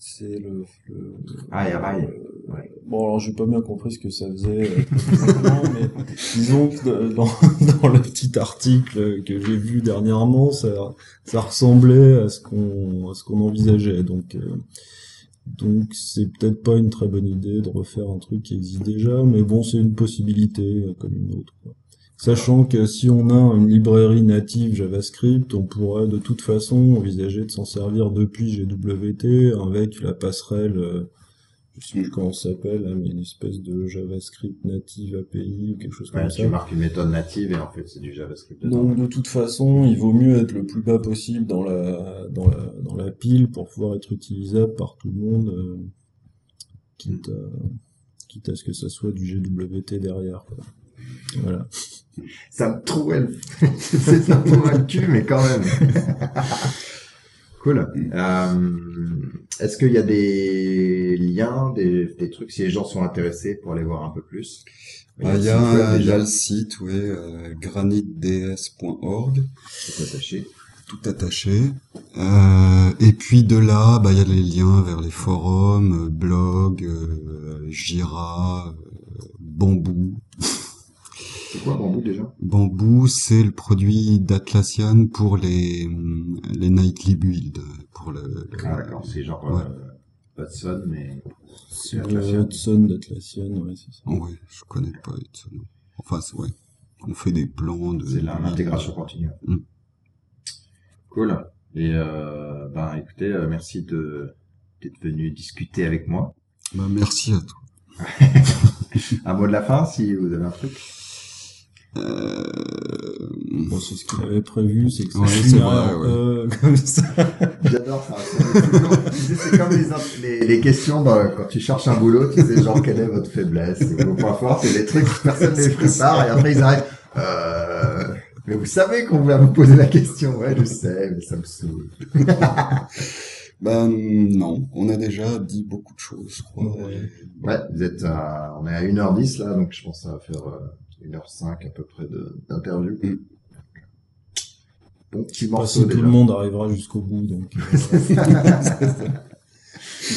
C'est le, le Ah, et Rail. euh, Ouais. Bon, alors j'ai pas bien compris ce que ça faisait euh, mais disons que dans, dans le petit article que j'ai vu dernièrement, ça, ça ressemblait à ce qu'on à ce qu'on envisageait. Donc, euh, Donc c'est peut-être pas une très bonne idée de refaire un truc qui existe déjà, mais bon, c'est une possibilité euh, comme une autre. quoi. Sachant que si on a une librairie native JavaScript, on pourrait de toute façon envisager de s'en servir depuis GWT avec la passerelle, euh, je sais plus comment ça s'appelle, là, mais une espèce de JavaScript native API ou quelque chose Ouais, comme tu ça. marques une méthode native et en fait c'est du JavaScript. dedans. Donc de toute façon, il vaut mieux être le plus bas possible dans la dans la dans la pile pour pouvoir être utilisable par tout le monde, euh, quitte à quitte à ce que ça soit du GWT derrière. Quoi. Voilà. Ça me trouvait le... c'est trouvait le cul, mais quand même. cool. Euh, Est-ce qu'il y a des liens, des, des trucs, si les gens sont intéressés pour aller voir un peu plus? Ah, Il y, a, y le site, oui, euh, graniteds.org, tout attaché. tout attaché. Euh, et puis de là, bah, il y a les liens vers les forums, euh, blog, euh, Jira, Bamboo. C'est quoi Bambou déjà? Bamboo, c'est le produit d'Atlassian pour les, les nightly builds. Pour le, le- Ah d'accord, c'est genre Ouais. euh, Hudson, mais C'est Atlassian. le Hudson d'Atlassian, ouais, c'est ça. Oh, ouais, je connais pas nom. Enfin, c'est- ouais. On fait des plans de... c'est l'intégration continue. Mm. Cool. Et euh, ben écoutez, euh, merci de d'être venu discuter avec moi. Bah, merci à toi. Un mot de la fin, si vous avez un truc? Euh... Bon, c'est ce qu'il avait prévu, c'est que ça Ouais, c'est finira vrai, un ouais. peu comme ça. J'adore ça. C'est comme les, les, les questions dans- quand tu cherches un boulot, tu sais, genre, quelle est votre faiblesse, ou vos points forts, c'est des trucs que personne ne les prépare, et après ils arrivent, euh, mais vous savez qu'on va vous poser la question. Ouais, je sais, mais ça me saoule. Ben non, on a déjà dit beaucoup de choses, je crois. Ouais, vous êtes à, on est à 1h10 là, donc je pense que ça va faire euh, 1h05 à peu près de- d'interview. Mm. Bon petit Pas morceau si tout le monde arrivera jusqu'au bout, donc. euh, Il y en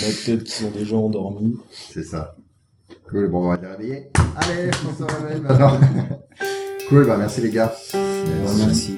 a peut-être qui sont déjà endormis. C'est ça. Cool, bon, on va les réveiller. Allez, on se réveille maintenant. cool, bah merci les gars. Merci.